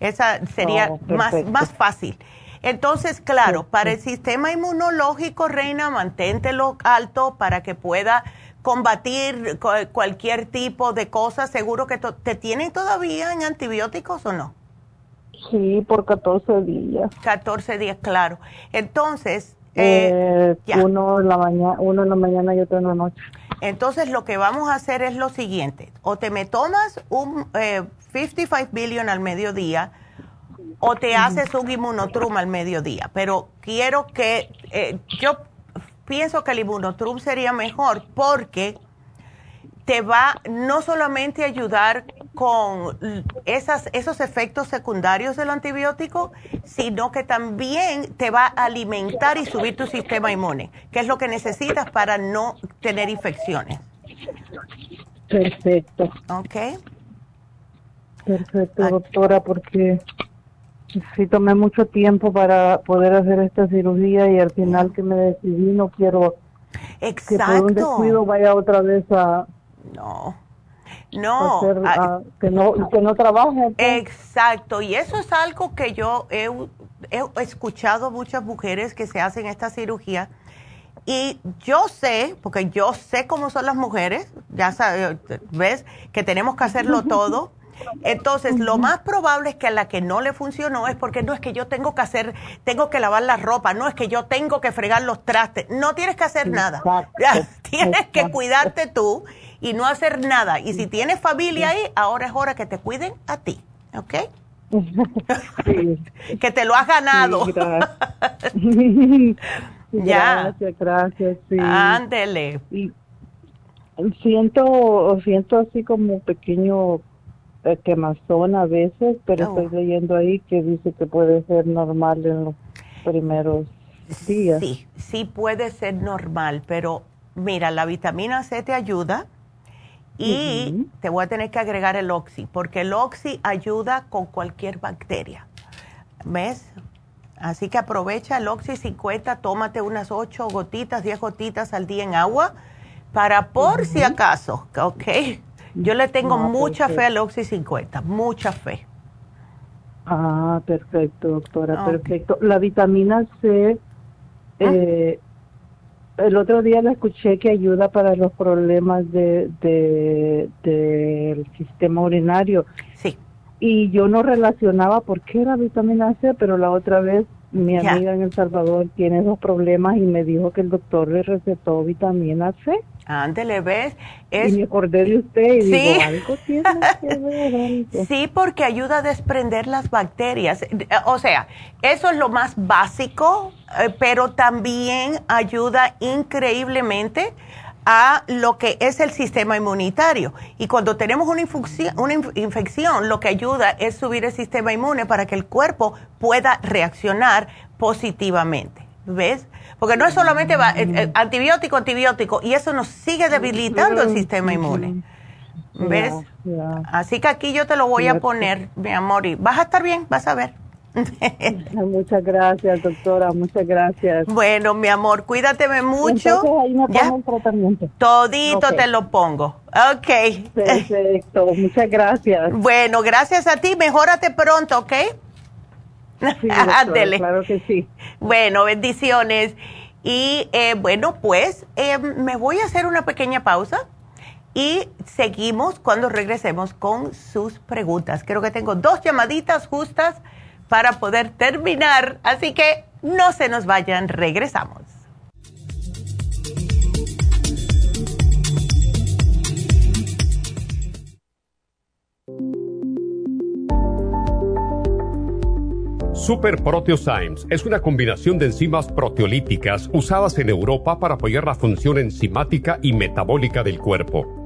Esa sería oh, más, más fácil. Entonces, claro, para el sistema inmunológico, Reina, manténtelo alto para que pueda combatir cualquier tipo de cosa. ¿Seguro que te tienen todavía en antibióticos o no? Sí, por 14 días. 14 días, claro. Entonces, Eh, uno en la mañana, uno en la mañana y otro en la noche. Entonces lo que vamos a hacer es lo siguiente, o te me tomas un 55 billion al mediodía o te haces un inmunotrum al mediodía, pero quiero que, yo pienso que el inmunotrum sería mejor porque te va no solamente a ayudar con esas, esos efectos secundarios del antibiótico, sino que también te va a alimentar y subir tu sistema inmune, que es lo que necesitas para no tener infecciones. Perfecto. Ok. Perfecto, doctora, porque sí tomé mucho tiempo para poder hacer esta cirugía y al final que me decidí no quiero Exacto. que por un descuido vaya otra vez a no. No, que no, que no trabaje. Pues. Exacto, y eso es algo que yo he, he escuchado muchas mujeres que se hacen esta cirugía y yo sé, porque yo sé cómo son las mujeres, ya sabes, ves que tenemos que hacerlo todo. Entonces, lo más probable es que a la que no le funcionó es porque no es que yo tengo que hacer, tengo que lavar la ropa, no es que yo tengo que fregar los trastes, no tienes que hacer nada. tienes que cuidarte tú y no hacer nada. Y si tienes familia ahí, ahora es hora que te cuiden a ti, ¿ok? que te lo has ganado. ya. Gracias, gracias. Sí. Ándele. siento, siento así como pequeño quemazón a veces, pero oh. estoy leyendo ahí que dice que puede ser normal en los primeros días. Sí, sí puede ser normal, pero mira, la vitamina C te ayuda y te voy a tener que agregar el Oxy, porque el Oxy ayuda con cualquier bacteria. ¿Ves? Así que aprovecha el Oxy 50, tómate unas 8 gotitas, 10 gotitas al día en agua, para por si acaso, ¿ok? Yo le tengo mucha fe al Oxy 50, mucha fe. Ah, perfecto, doctora, perfecto. La vitamina C, ah. eh, el otro día la escuché que ayuda para los problemas de, del sistema urinario. Sí. Y yo no relacionaba por qué era vitamina C, pero la otra vez mi amiga en El Salvador tiene esos problemas y me dijo que el doctor le recetó vitamina C. Ándele, ¿ves? Es... Y me acordé de usted y ¿Sí? digo, algo tiene que ver. Sí, porque ayuda a desprender las bacterias. O sea, eso es lo más básico, eh, pero también ayuda increíblemente a lo que es el sistema inmunitario. Y cuando tenemos una infección, una infección, lo que ayuda es subir el sistema inmune para que el cuerpo pueda reaccionar positivamente. ¿Ves? Porque no es solamente eh, eh, antibiótico, antibiótico, y eso nos sigue debilitando el sistema inmune. ¿Ves? Así que aquí yo te lo voy a poner, mi amor, y vas a estar bien, vas a ver. muchas gracias, doctora, muchas gracias. Bueno, mi amor, cuídateme mucho. ahí me pongo el tratamiento. Todito te lo pongo. Ok. Perfecto, muchas gracias. Bueno, gracias a ti, mejórate pronto, ¿ok? Sí, claro que sí. Bueno, bendiciones. Y eh, bueno, pues eh, me voy a hacer una pequeña pausa y seguimos cuando regresemos con sus preguntas. Creo que tengo dos llamaditas justas para poder terminar, así que no se nos vayan, regresamos. Super Proteosymes es una combinación de enzimas proteolíticas usadas en Europa para apoyar la función enzimática y metabólica del cuerpo.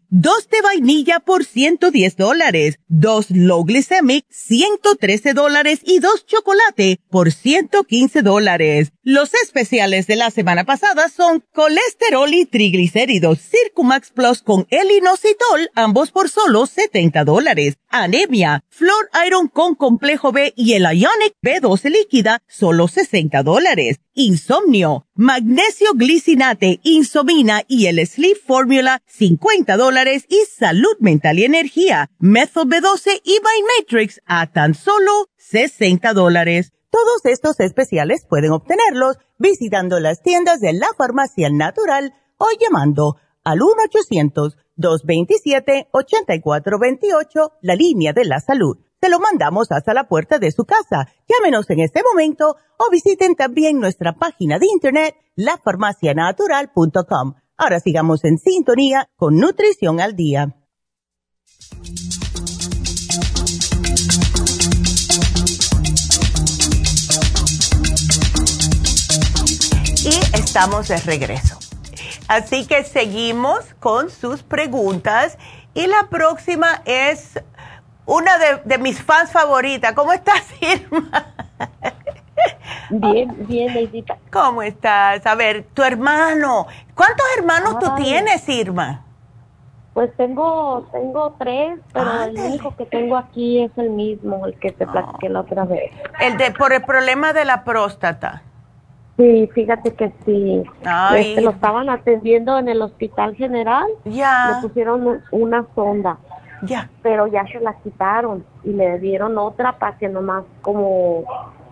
Dos de vainilla por 110 dólares, dos low glycemic 113 dólares y dos chocolate por 115 dólares. Los especiales de la semana pasada son colesterol y triglicéridos Circumax Plus con el inositol, ambos por solo 70 dólares. Anemia, Flor Iron con complejo B y el Ionic B12 líquida, solo 60 dólares. Insomnio, magnesio glicinate, insomina y el Sleep Formula, 50 dólares y salud mental y energía. Method B12 y by Matrix a tan solo 60 dólares. Todos estos especiales pueden obtenerlos visitando las tiendas de la farmacia natural o llamando al 1-800-227-8428, la línea de la salud. Te lo mandamos hasta la puerta de su casa. Llámenos en este momento o visiten también nuestra página de internet, lafarmacianatural.com Ahora sigamos en sintonía con Nutrición al Día. Y estamos de regreso. Así que seguimos con sus preguntas y la próxima es una de, de mis fans favoritas. ¿Cómo estás, Irma? Bien, bien, Neidita. ¿Cómo estás? A ver, tu hermano. ¿Cuántos hermanos tú tienes, Irma? Pues tengo, tengo tres, pero el único que tengo aquí es el mismo, el que te platiqué la otra vez. El de, por el problema de la próstata. Sí, fíjate que sí. Este, lo estaban atendiendo en el hospital general. Ya. Le pusieron una sonda. Ya. Pero ya se la quitaron y le dieron otra para que nomás como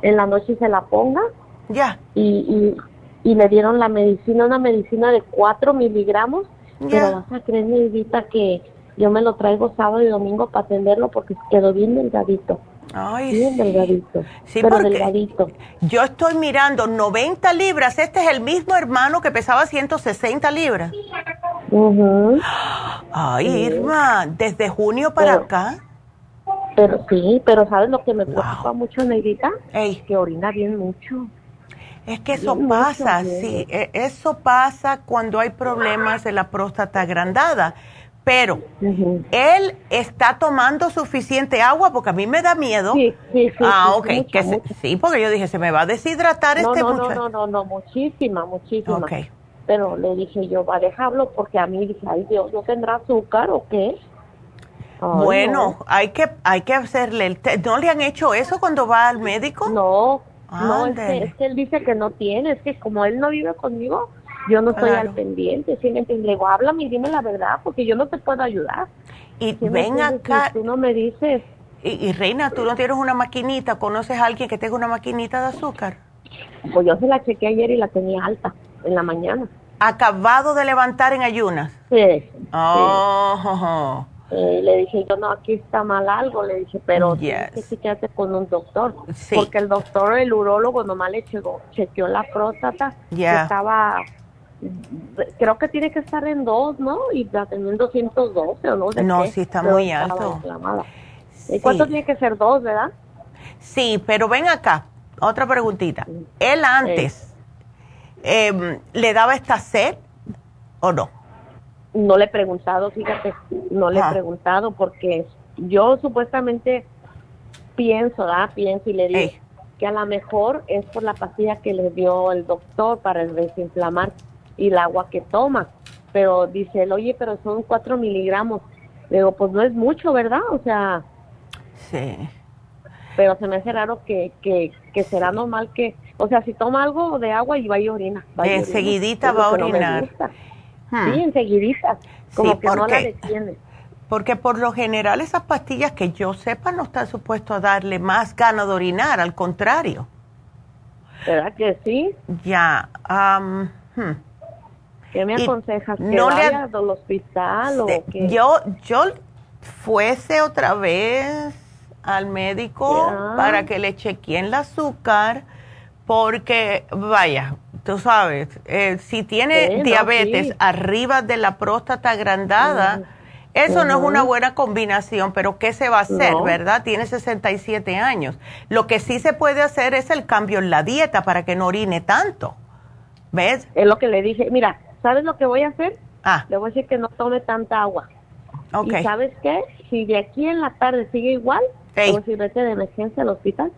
en la noche se la ponga. Ya. Y, y, le dieron la medicina, una medicina de 4 miligramos. Pero vas a creer, Neidita, que yo me lo traigo sábado y domingo para atenderlo porque quedó bien delgadito. Ay, bien delgadito. Sí, pero delgadito. Yo estoy mirando 90 libras. Este es el mismo hermano que pesaba 160 libras. Ay, Irma, desde junio para acá. Pero sí, pero ¿sabes lo que me preocupa mucho, Negrita? Es que orina bien mucho. Es que eso pasa, sí, e, eso pasa cuando hay problemas de la próstata agrandada. Pero él está tomando suficiente agua porque a mí me da miedo. Sí, sí, sí. Ah, ok. sí, porque yo dije, se me va a deshidratar este no, No, no, no, no, muchísima, muchísima. Ok. Pero le dije yo, va a dejarlo porque a mí dije, ay Dios, ¿no tendrá azúcar o qué? bueno, hay que hay que hacerle el ¿No le han hecho eso cuando va al médico? No, no, es que, él dice que no tiene, es que como él no vive conmigo, yo no estoy al pendiente, ¿sí me entiendes? Le digo, háblame y dime la verdad, porque yo no te puedo ayudar. Y ven acá. tú no me dices. Y, Reina, ¿tú no tienes una maquinita? ¿Conoces a alguien que tenga una maquinita de azúcar? Pues yo se la chequé ayer y la tenía alta, en la mañana. ¿Acabado de levantar en ayunas? Sí. Oh, eh, le dije yo, no, aquí está mal algo, le dije, pero tienes que con un doctor, porque el doctor, el urólogo, nomás le chequeó, chequeó la próstata, estaba, creo que tiene que estar en dos, ¿no? Y la tenía en 212 o no sé No, sí está muy alto. ¿Y cuánto tiene que ser dos, verdad? Sí, pero ven acá, otra preguntita. ¿Él antes em, le daba esta sed o no? no le he preguntado, fíjate, no le he preguntado porque yo supuestamente pienso, ¿ah? Pienso y le digo que a lo mejor es por la pastilla que le dio el doctor para desinflamar y el agua que toma. Pero dice él, oye, pero son cuatro miligramos. Le digo, pues no es mucho, ¿verdad? O sea... Sí. Pero se me hace raro que, que, que será normal que... O sea, si toma algo de agua y va y orina. Va enseguidita va a orinar. Hmm. Sí, enseguidita. Como que no la detiene. Porque por lo general esas pastillas que yo sepa no están supuestos a darle más ganas de orinar, al contrario. ¿Verdad que sí? Ya. Um, ¿Qué me aconsejas? ¿Que no vaya al hospital o qué? Yo, yo fuese otra vez al médico para que le chequeen el azúcar, porque, vaya, tú sabes, eh, si tiene diabetes arriba de la próstata agrandada, eso no es una buena combinación, pero ¿qué se va a hacer, verdad? Tiene 67 años. Lo que sí se puede hacer es el cambio en la dieta para que no orine tanto. ¿Ves? Es lo que le dije. Mira, ¿sabes lo que voy a hacer? Ah. Le voy a decir que no tome tanta agua. Okay. ¿Y sabes qué? Si de aquí en la tarde sigue igual, a decir, vete de emergencia al hospital.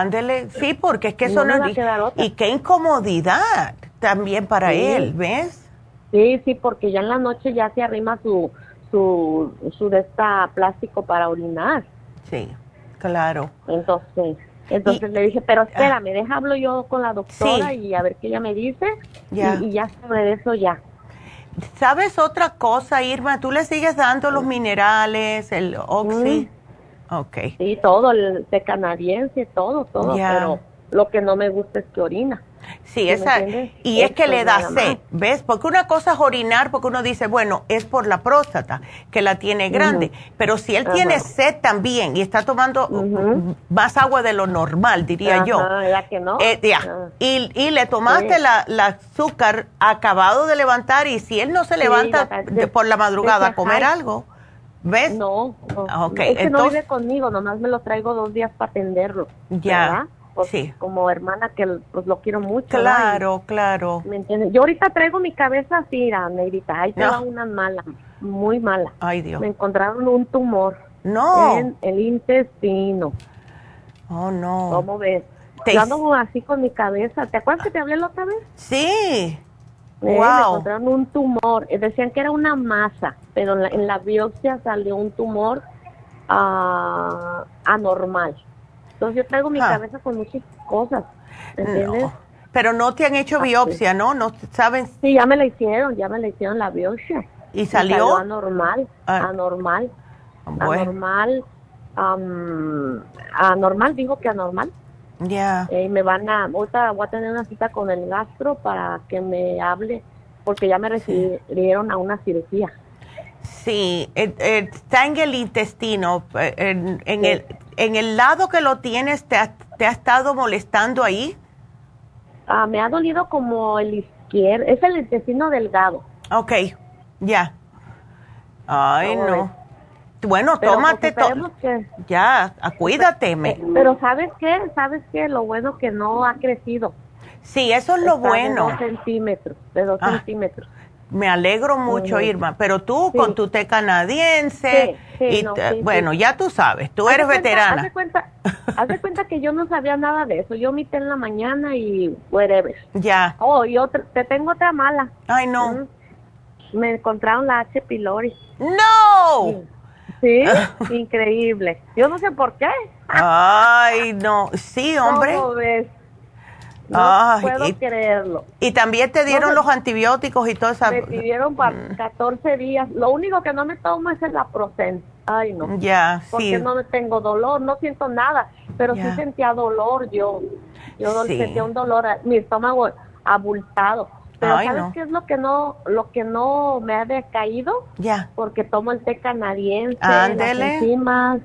Ándele, sí, porque es que eso no, es... Y qué incomodidad también para él, ¿ves? Sí, sí, porque ya en la noche ya se arrima su su, su de esta plástico para orinar. Sí, claro. Entonces, entonces le dije, pero espérame, ah, deja hablo yo con la doctora y a ver qué ella me dice Y, ya sobre eso ya. ¿Sabes otra cosa, Irma? ¿Tú le sigues dando los minerales, el oxi? Mm. Ok. Sí, todo, el té canadiense, todo, todo, pero lo que no me gusta es que orina. Sí, esa, y es que le da sed, ¿ves? Porque una cosa es orinar, porque uno dice, bueno, es por la próstata, que la tiene grande, pero si él tiene sed también y está tomando más agua de lo normal, diría yo. que no? Eh, ah. y, le tomaste la, azúcar acabado de levantar y si él no se levanta por la madrugada a comer algo, ¿ves? No, no. Ah, es que no vive conmigo, nomás me lo traigo dos días para atenderlo. Ya. Pues, sí. como hermana que pues lo quiero mucho. Claro, claro. ¿Me entiendes? Yo ahorita traigo mi cabeza así, Negrita, ahí te va una mala, muy mala. Ay, Dios. Me encontraron un tumor. No. En el intestino. Oh, no. ¿Cómo ves? Te... ando así con mi cabeza. ¿Te acuerdas que te hablé la otra vez? Sí. Wow. Me encontraron un tumor. Eh, decían que era una masa, pero en la, biopsia salió un tumor uh, anormal. Entonces yo traigo mi ah. cabeza con muchas cosas, ¿entiendes? Pero no te han hecho ah, biopsia, ¿no? ¿No saben? Sí, ya me la hicieron, ya me la hicieron la biopsia. ¿Y salió? anormal, ah. anormal, anormal, anormal, digo que anormal. Ya. Y me van a, ahorita voy a tener una cita con el gastro para que me hable, porque ya me recibieron a una cirugía. Sí, está en el intestino, eh, en, el, en el lado que lo tienes, ¿te ha, te ha estado molestando ahí? Ah, me ha dolido como el izquierdo, es el intestino delgado. Ok, ya. Ay, no. Bueno, tómate todo. Ya, cuídate. Eh, pero ¿sabes qué? ¿Sabes qué? Lo bueno que no ha crecido. Sí, eso es lo bueno. De dos centímetros, de dos ah. centímetros. Me alegro mucho, Irma, pero tú con tu té canadiense, y bueno, ya tú sabes, tú eres veterana. Haz de, cuenta, haz de cuenta que yo no sabía nada de eso, yo mi té en la mañana y whatever. Ya. Oh, y otra, te tengo otra mala. Ay, no. Me encontraron la H. pylori. ¡No! Sí, increíble. Yo no sé por qué. Ay, no. Sí, hombre. ves? No puedo creerlo. Y también te dieron los antibióticos y todo eso. Me pidieron para 14 días. Lo único que no me tomo es el Aprocen. Ay, no. Ya, Porque no me tengo dolor, no siento nada. Pero sí sentía dolor yo. Yo sentía un dolor, mi estómago abultado. Pero ¿sabes qué es lo que no lo que no me ha decaído? Ya. Porque tomo el té canadiense, las enzimas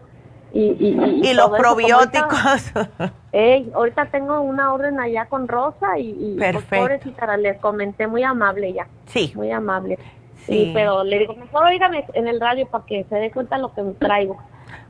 y, los probióticos. ahorita tengo una orden allá con Rosa y, y pues, pobrecita, le comenté muy amable ya. Sí. Muy amable. Sí. pero le digo, mejor oígame en el radio para que se dé cuenta lo que me traigo.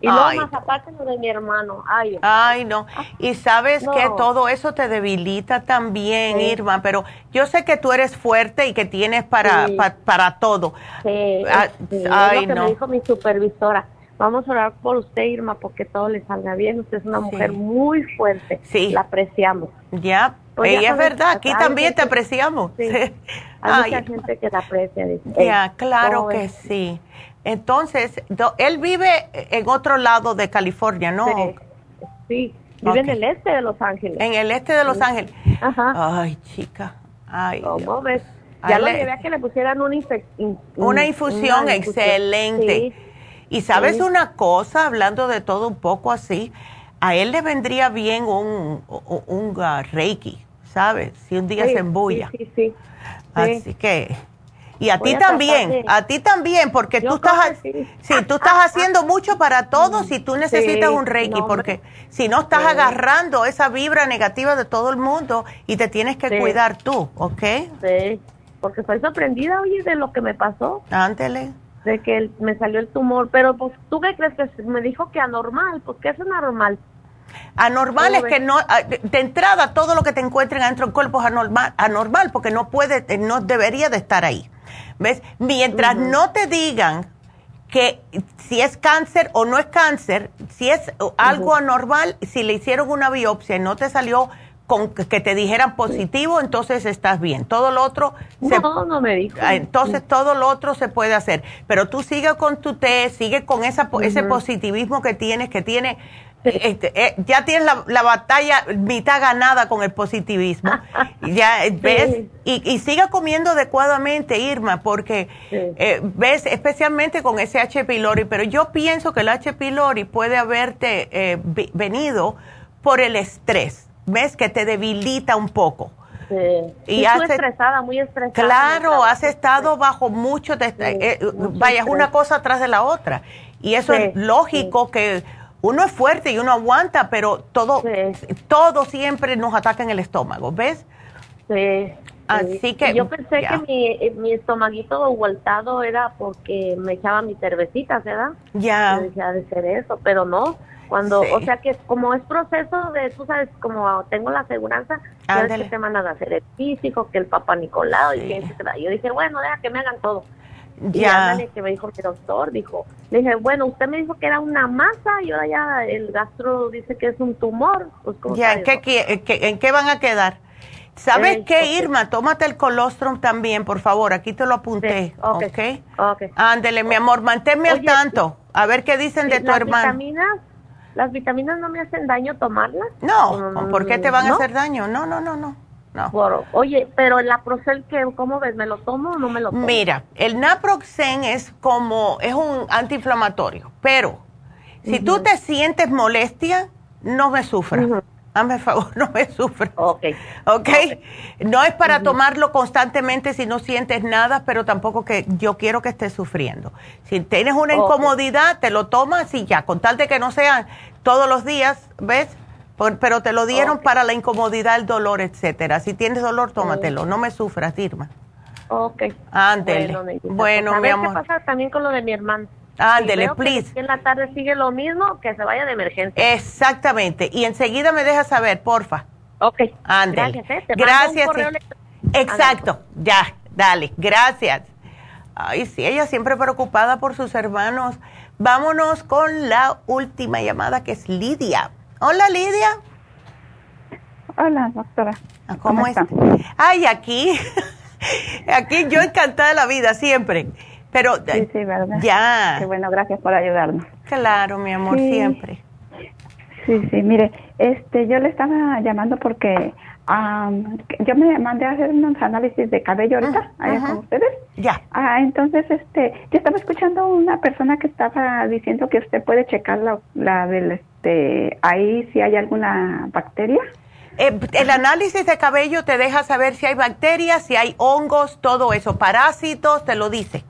Y luego más aparte lo de mi hermano. Ay, Ay no. Y sabes que todo eso te debilita también, Irma, pero yo sé que tú eres fuerte y que tienes para, para todo. Sí, ah, Ay, es lo que me dijo mi supervisora. Vamos a orar por usted, Irma, porque todo le salga bien. Usted es una mujer muy fuerte. Sí. La apreciamos. Ya, pues y es verdad, aquí también te apreciamos. Sí. Hay mucha gente que la aprecia. Ya, claro que sí. Entonces, él vive en otro lado de California, ¿no? Sí, vive en el este de Los Ángeles. En el este de Los Ángeles. Ajá. Ay, chica. Ay. ¿Cómo ves? Ya lo llevé a que le pusieran una, una infusión excelente. Y sabes una cosa, hablando de todo un poco así, a él le vendría bien un, un, uh, reiki, ¿sabes? Si un día se embulla. Sí, sí, Así que... Y a ti también, a, ti también, porque tú estás, sí, tú estás haciendo mucho para todos y tú necesitas un reiki, porque si no estás agarrando esa vibra negativa de todo el mundo y te tienes que cuidar tú, ¿ok? Sí, porque estoy sorprendida, oye, de lo que me pasó. Ántele de que me salió el tumor, pero pues tú qué crees que me dijo que anormal, pues qué es anormal. Anormal es que no, ah, de entrada todo lo que te encuentren dentro del cuerpo es anormal, anormal porque no puede, eh, no debería de estar ahí. ¿Ves? Mientras no te digan que si es cáncer o no es cáncer, si es algo anormal, si le hicieron una biopsia y no te salió con que te dijeran positivo, entonces estás bien. Todo lo otro... No, no me dijo. Ah, entonces todo lo otro se puede hacer. Pero tú sigue con tu té, sigue con esa, ese positivismo que tienes, que tiene... Este, eh, ya tienes la, batalla mitad ganada con el positivismo. ya ves y, y siga comiendo adecuadamente, Irma, porque eh, ves especialmente con ese H. pylori, pero yo pienso que el H. pylori puede haberte eh, venido por el estrés ves que te debilita un poco. Sí. Y has, estresada, muy estresada. Claro, has estado bajo mucho, de, eh, vaya, una cosa atrás de la otra. Y eso es lógico que uno es fuerte y uno aguanta, pero todo, todo siempre nos ataca en el estómago, ¿ves? Sí. Así que. Yo pensé que mi, mi estomaguito voltado era porque me echaba mis cervecitas, ¿verdad? Ya. Decía de ser eso, pero no. Cuando, o sea que como es proceso de, tú sabes, como tengo la aseguranza, que te mandan a hacer el físico, que el papá Nicolau y que yo dije, bueno, deja que me hagan todo. Ya. Y que me dijo el doctor, dijo, le dije, bueno, usted me dijo que era una masa y ahora ya el gastro dice que es un tumor. Pues, ya, ¿en qué, ¿en qué van a quedar? ¿Sabes qué, Irma? Tómate el colostrum también, por favor. Aquí te lo apunté. ¿Ok? okay. Ándele, mi amor, manténme al tanto. A ver qué dicen de tu hermano. vitaminas ¿Las vitaminas no me hacen daño tomarlas? No, ¿por qué te van a hacer daño? No, no, no, no. No. oye, pero el Naproxen, ¿cómo ves? ¿Me lo tomo o no me lo tomo? Mira, el Naproxen es como, es un antiinflamatorio, pero si tú te sientes molestia, no me sufras. Hazme favor, no me sufras. Ok. Ok. No es para tomarlo constantemente si no sientes nada, pero tampoco que yo quiero que estés sufriendo. Si tienes una incomodidad, te lo tomas y ya, con tal de que no sean todos los días, ¿ves? Pero te lo dieron para la incomodidad, el dolor, etcétera. Si tienes dolor, tómatelo. No me sufras, Irma. Ok. Ándele. Bueno, mi amor. ¿Qué pasa también con lo de mi hermano? Ándele, please. Que en la tarde sigue lo mismo, que se vaya de emergencia. Exactamente. Y enseguida me deja saber, porfa. Ok. Ándele. Gracias. ¿eh? Gracias. Exacto. Ya, dale. Gracias. Ay, sí, ella siempre preocupada por sus hermanos. Vámonos con la última llamada que es Lidia. Hola, Lidia. Hola, doctora. ¿Cómo, ¿Cómo está? Ay, aquí. aquí yo encantada de la vida, siempre. Pero sí, sí, ¿verdad? ya. Qué bueno, gracias por ayudarnos. Claro, mi amor, siempre. Sí, sí, mire, este, yo le estaba llamando porque yo me mandé a hacer unos análisis de cabello ahorita, allá con ustedes. Ya. Ah, entonces, este, yo estaba escuchando una persona que estaba diciendo que usted puede checar la, la del, este, ahí si hay alguna bacteria. Eh, el análisis de cabello te deja saber si hay bacterias, si hay hongos, todo eso, parásitos, te lo dice.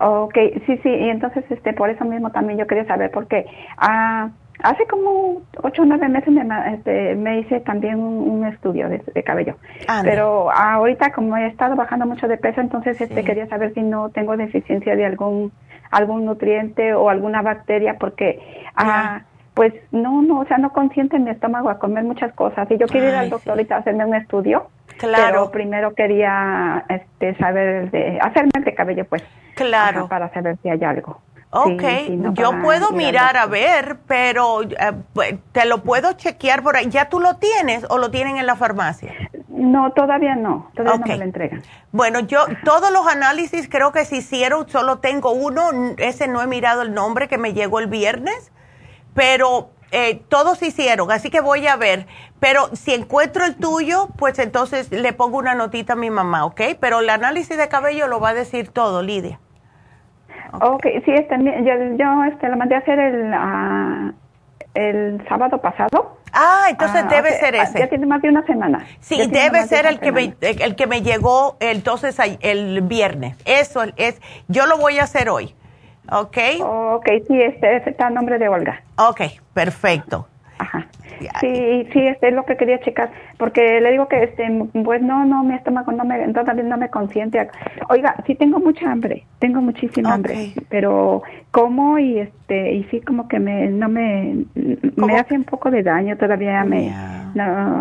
Ok, sí, sí, y entonces este, por eso mismo también yo quería saber, porque ah, hace como ocho o nueve meses me, este, me hice también un, estudio de, cabello, pero ahorita como he estado bajando mucho de peso, entonces este, quería saber si no tengo deficiencia de algún algún nutriente o alguna bacteria porque ah, pues no, no, o sea, no consiente mi estómago a comer muchas cosas. Y yo quiero ir al doctor y hacerme un estudio. Claro. Pero primero quería este, saber, de, hacerme el de cabello, pues. Claro. para saber si hay algo. Ok, yo puedo mirar a ver, pero eh, te lo puedo chequear por ahí. ¿Ya tú lo tienes o lo tienen en la farmacia? No, todavía no, todavía no me lo entregan. Bueno, yo todos los análisis creo que se hicieron, solo tengo uno, ese no he mirado el nombre que me llegó el viernes, pero eh, todos hicieron, así que voy a ver. Pero si encuentro el tuyo, pues entonces le pongo una notita a mi mamá, ¿ok? Pero el análisis de cabello lo va a decir todo, Lidia. Ok, sí, este, yo, yo este, lo mandé a hacer el, uh, el sábado pasado. Ah, entonces ah, debe ser ese. Ya tiene más de una semana. Sí, debe ser el que, me, el que me llegó entonces el viernes. Eso es, yo lo voy a hacer hoy. ¿Ok? Ok, sí, este, está a nombre de Olga. Ok, perfecto. Ajá. Sí, sí, este es lo que quería checar, porque le digo que, este, pues no, no, mi estómago no me, entonces no me consiente. Oiga, sí tengo mucha hambre, tengo muchísima hambre, pero como y este, y sí como que me, no me, me hace un poco de daño, todavía me,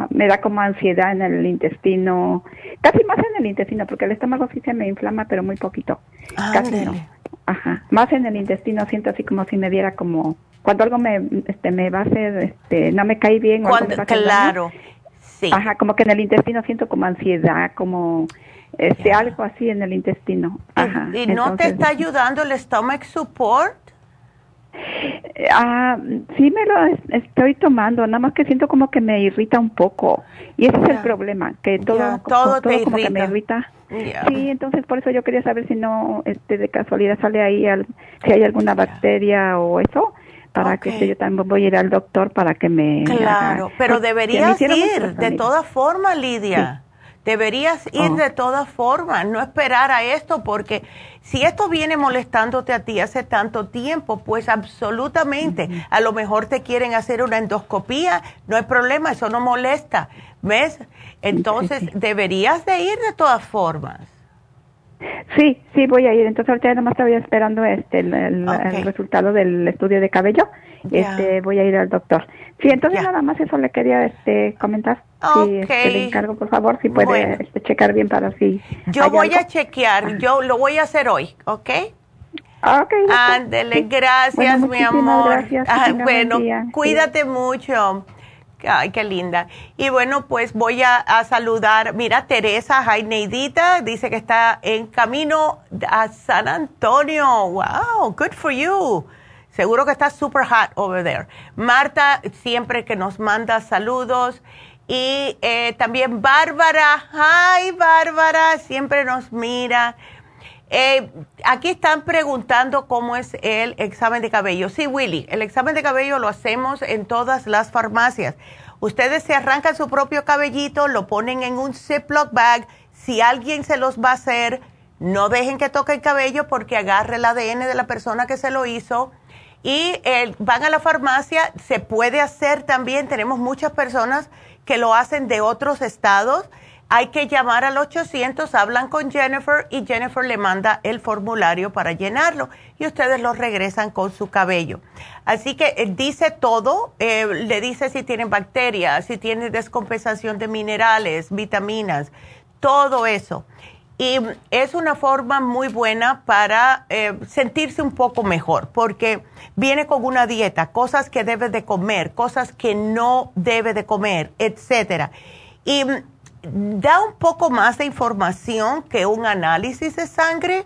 me da como ansiedad en el intestino, casi más en el intestino, porque el estómago sí se me inflama, pero muy poquito, casi no. Ajá, más en el intestino siento así como si me diera como cuando algo me este me va a hacer este no me cae bien o algo claro sí. Ajá como que en el intestino siento como ansiedad como este algo así en el intestino. Ajá y, no te está ayudando el stomach support Ah, sí me lo estoy tomando, nada más que siento como que me irrita un poco. Y ese es el problema, que todo, todo, te como que me irrita. Sí, entonces por eso yo quería saber si no, este, de casualidad sale ahí, si hay alguna bacteria o eso, para que yo también voy a ir al doctor para que me... Claro, pero deberías ir, de todas formas, Lidia. Deberías ir de todas formas, no esperar a esto, porque si esto viene molestándote a ti hace tanto tiempo, pues absolutamente, a lo mejor te quieren hacer una endoscopía, no hay problema, eso no molesta, ¿ves? Entonces, deberías de ir de todas formas. Sí, sí, voy a ir. Entonces ahorita nomás estaba esperando este el, resultado del estudio de cabello. Este, voy a ir al doctor. Sí, entonces nada más eso le quería este comentar. Sí, este, le encargo por favor si puede este, checar bien para si. Yo voy a chequear. Yo lo voy a hacer hoy, ¿ok? Ok. Ándele, gracias, mi amor. Gracias, ah, bueno, cuídate mucho. Ay, qué linda. Y bueno, pues voy a, saludar, mira, Teresa Jaineidita dice que está en camino a San Antonio. Wow, good for you. Seguro que está super hot over there. Marta siempre que nos manda saludos. Y eh, también Bárbara. Hi, Bárbara, siempre nos mira. Eh, aquí están preguntando cómo es el examen de cabello. Sí, Willy, el examen de cabello lo hacemos en todas las farmacias. Ustedes se arrancan su propio cabellito, lo ponen en un Ziploc bag. Si alguien se los va a hacer, no dejen que toque el cabello porque agarre el ADN de la persona que se lo hizo. Y eh, van a la farmacia, se puede hacer también, tenemos muchas personas que lo hacen de otros estados hay que llamar al 800, hablan con Jennifer y Jennifer le manda el formulario para llenarlo y ustedes lo regresan con su cabello. Así que eh, dice todo, eh, le dice si tienen bacterias, si tienen descompensación de minerales, vitaminas, todo eso. Y es una forma muy buena para eh, sentirse un poco mejor, porque viene con una dieta, cosas que debe de comer, cosas que no debe de comer, etcétera. Y da un poco más de información que un análisis de sangre.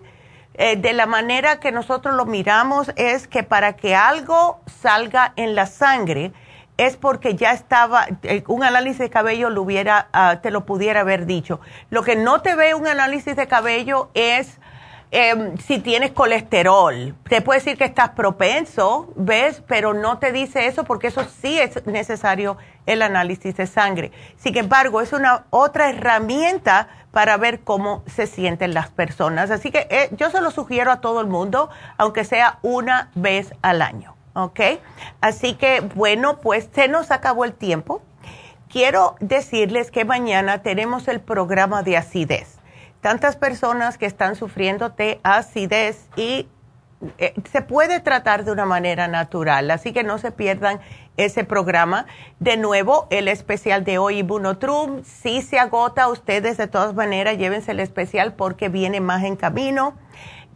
Eh, de la manera que nosotros lo miramos es que para que algo salga en la sangre es porque ya estaba, eh, un análisis de cabello lo hubiera, ah, te lo pudiera haber dicho. Lo que no te ve un análisis de cabello es Em, si tienes colesterol. Te puede decir que estás propenso, ¿ves? Pero no te dice eso porque eso sí es necesario el análisis de sangre. Sin embargo, es una otra herramienta para ver cómo se sienten las personas. Así que eh, yo se lo sugiero a todo el mundo, aunque sea una vez al año, ¿ok? Así que, bueno, pues se nos acabó el tiempo. Quiero decirles que mañana tenemos el programa de acidez tantas personas que están sufriendo de acidez y eh, se puede tratar de una manera natural, así que no se pierdan ese programa. De nuevo, el especial de hoy, Ibunotrum, si se agota, ustedes de todas maneras llévense el especial porque viene más en camino.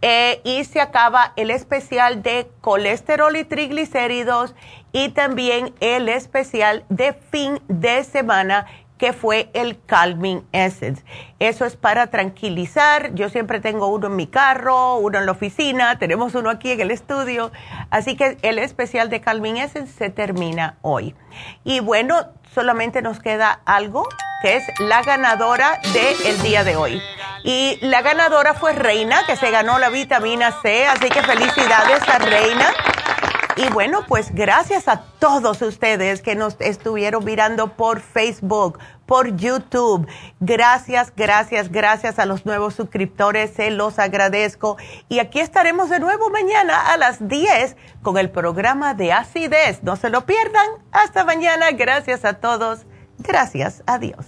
Eh, y se acaba el especial de colesterol y triglicéridos y también el especial de fin de semana que fue el Calming Essence. Eso es para tranquilizar. Yo siempre tengo uno en mi carro, uno en la oficina, tenemos uno aquí en el estudio. Así que el especial de Calming Essence se termina hoy. Y bueno, solamente nos queda algo que es la ganadora del día de hoy. Y la ganadora fue Reina, que se ganó la vitamina C, así que felicidades a Reina. Y bueno, pues gracias a todos ustedes que nos estuvieron mirando por Facebook, por YouTube. Gracias, gracias, gracias a los nuevos suscriptores, se los agradezco. Y aquí estaremos de nuevo mañana a las 10 con el programa de acidez. No se lo pierdan. Hasta mañana. Gracias a todos. Gracias. Adiós.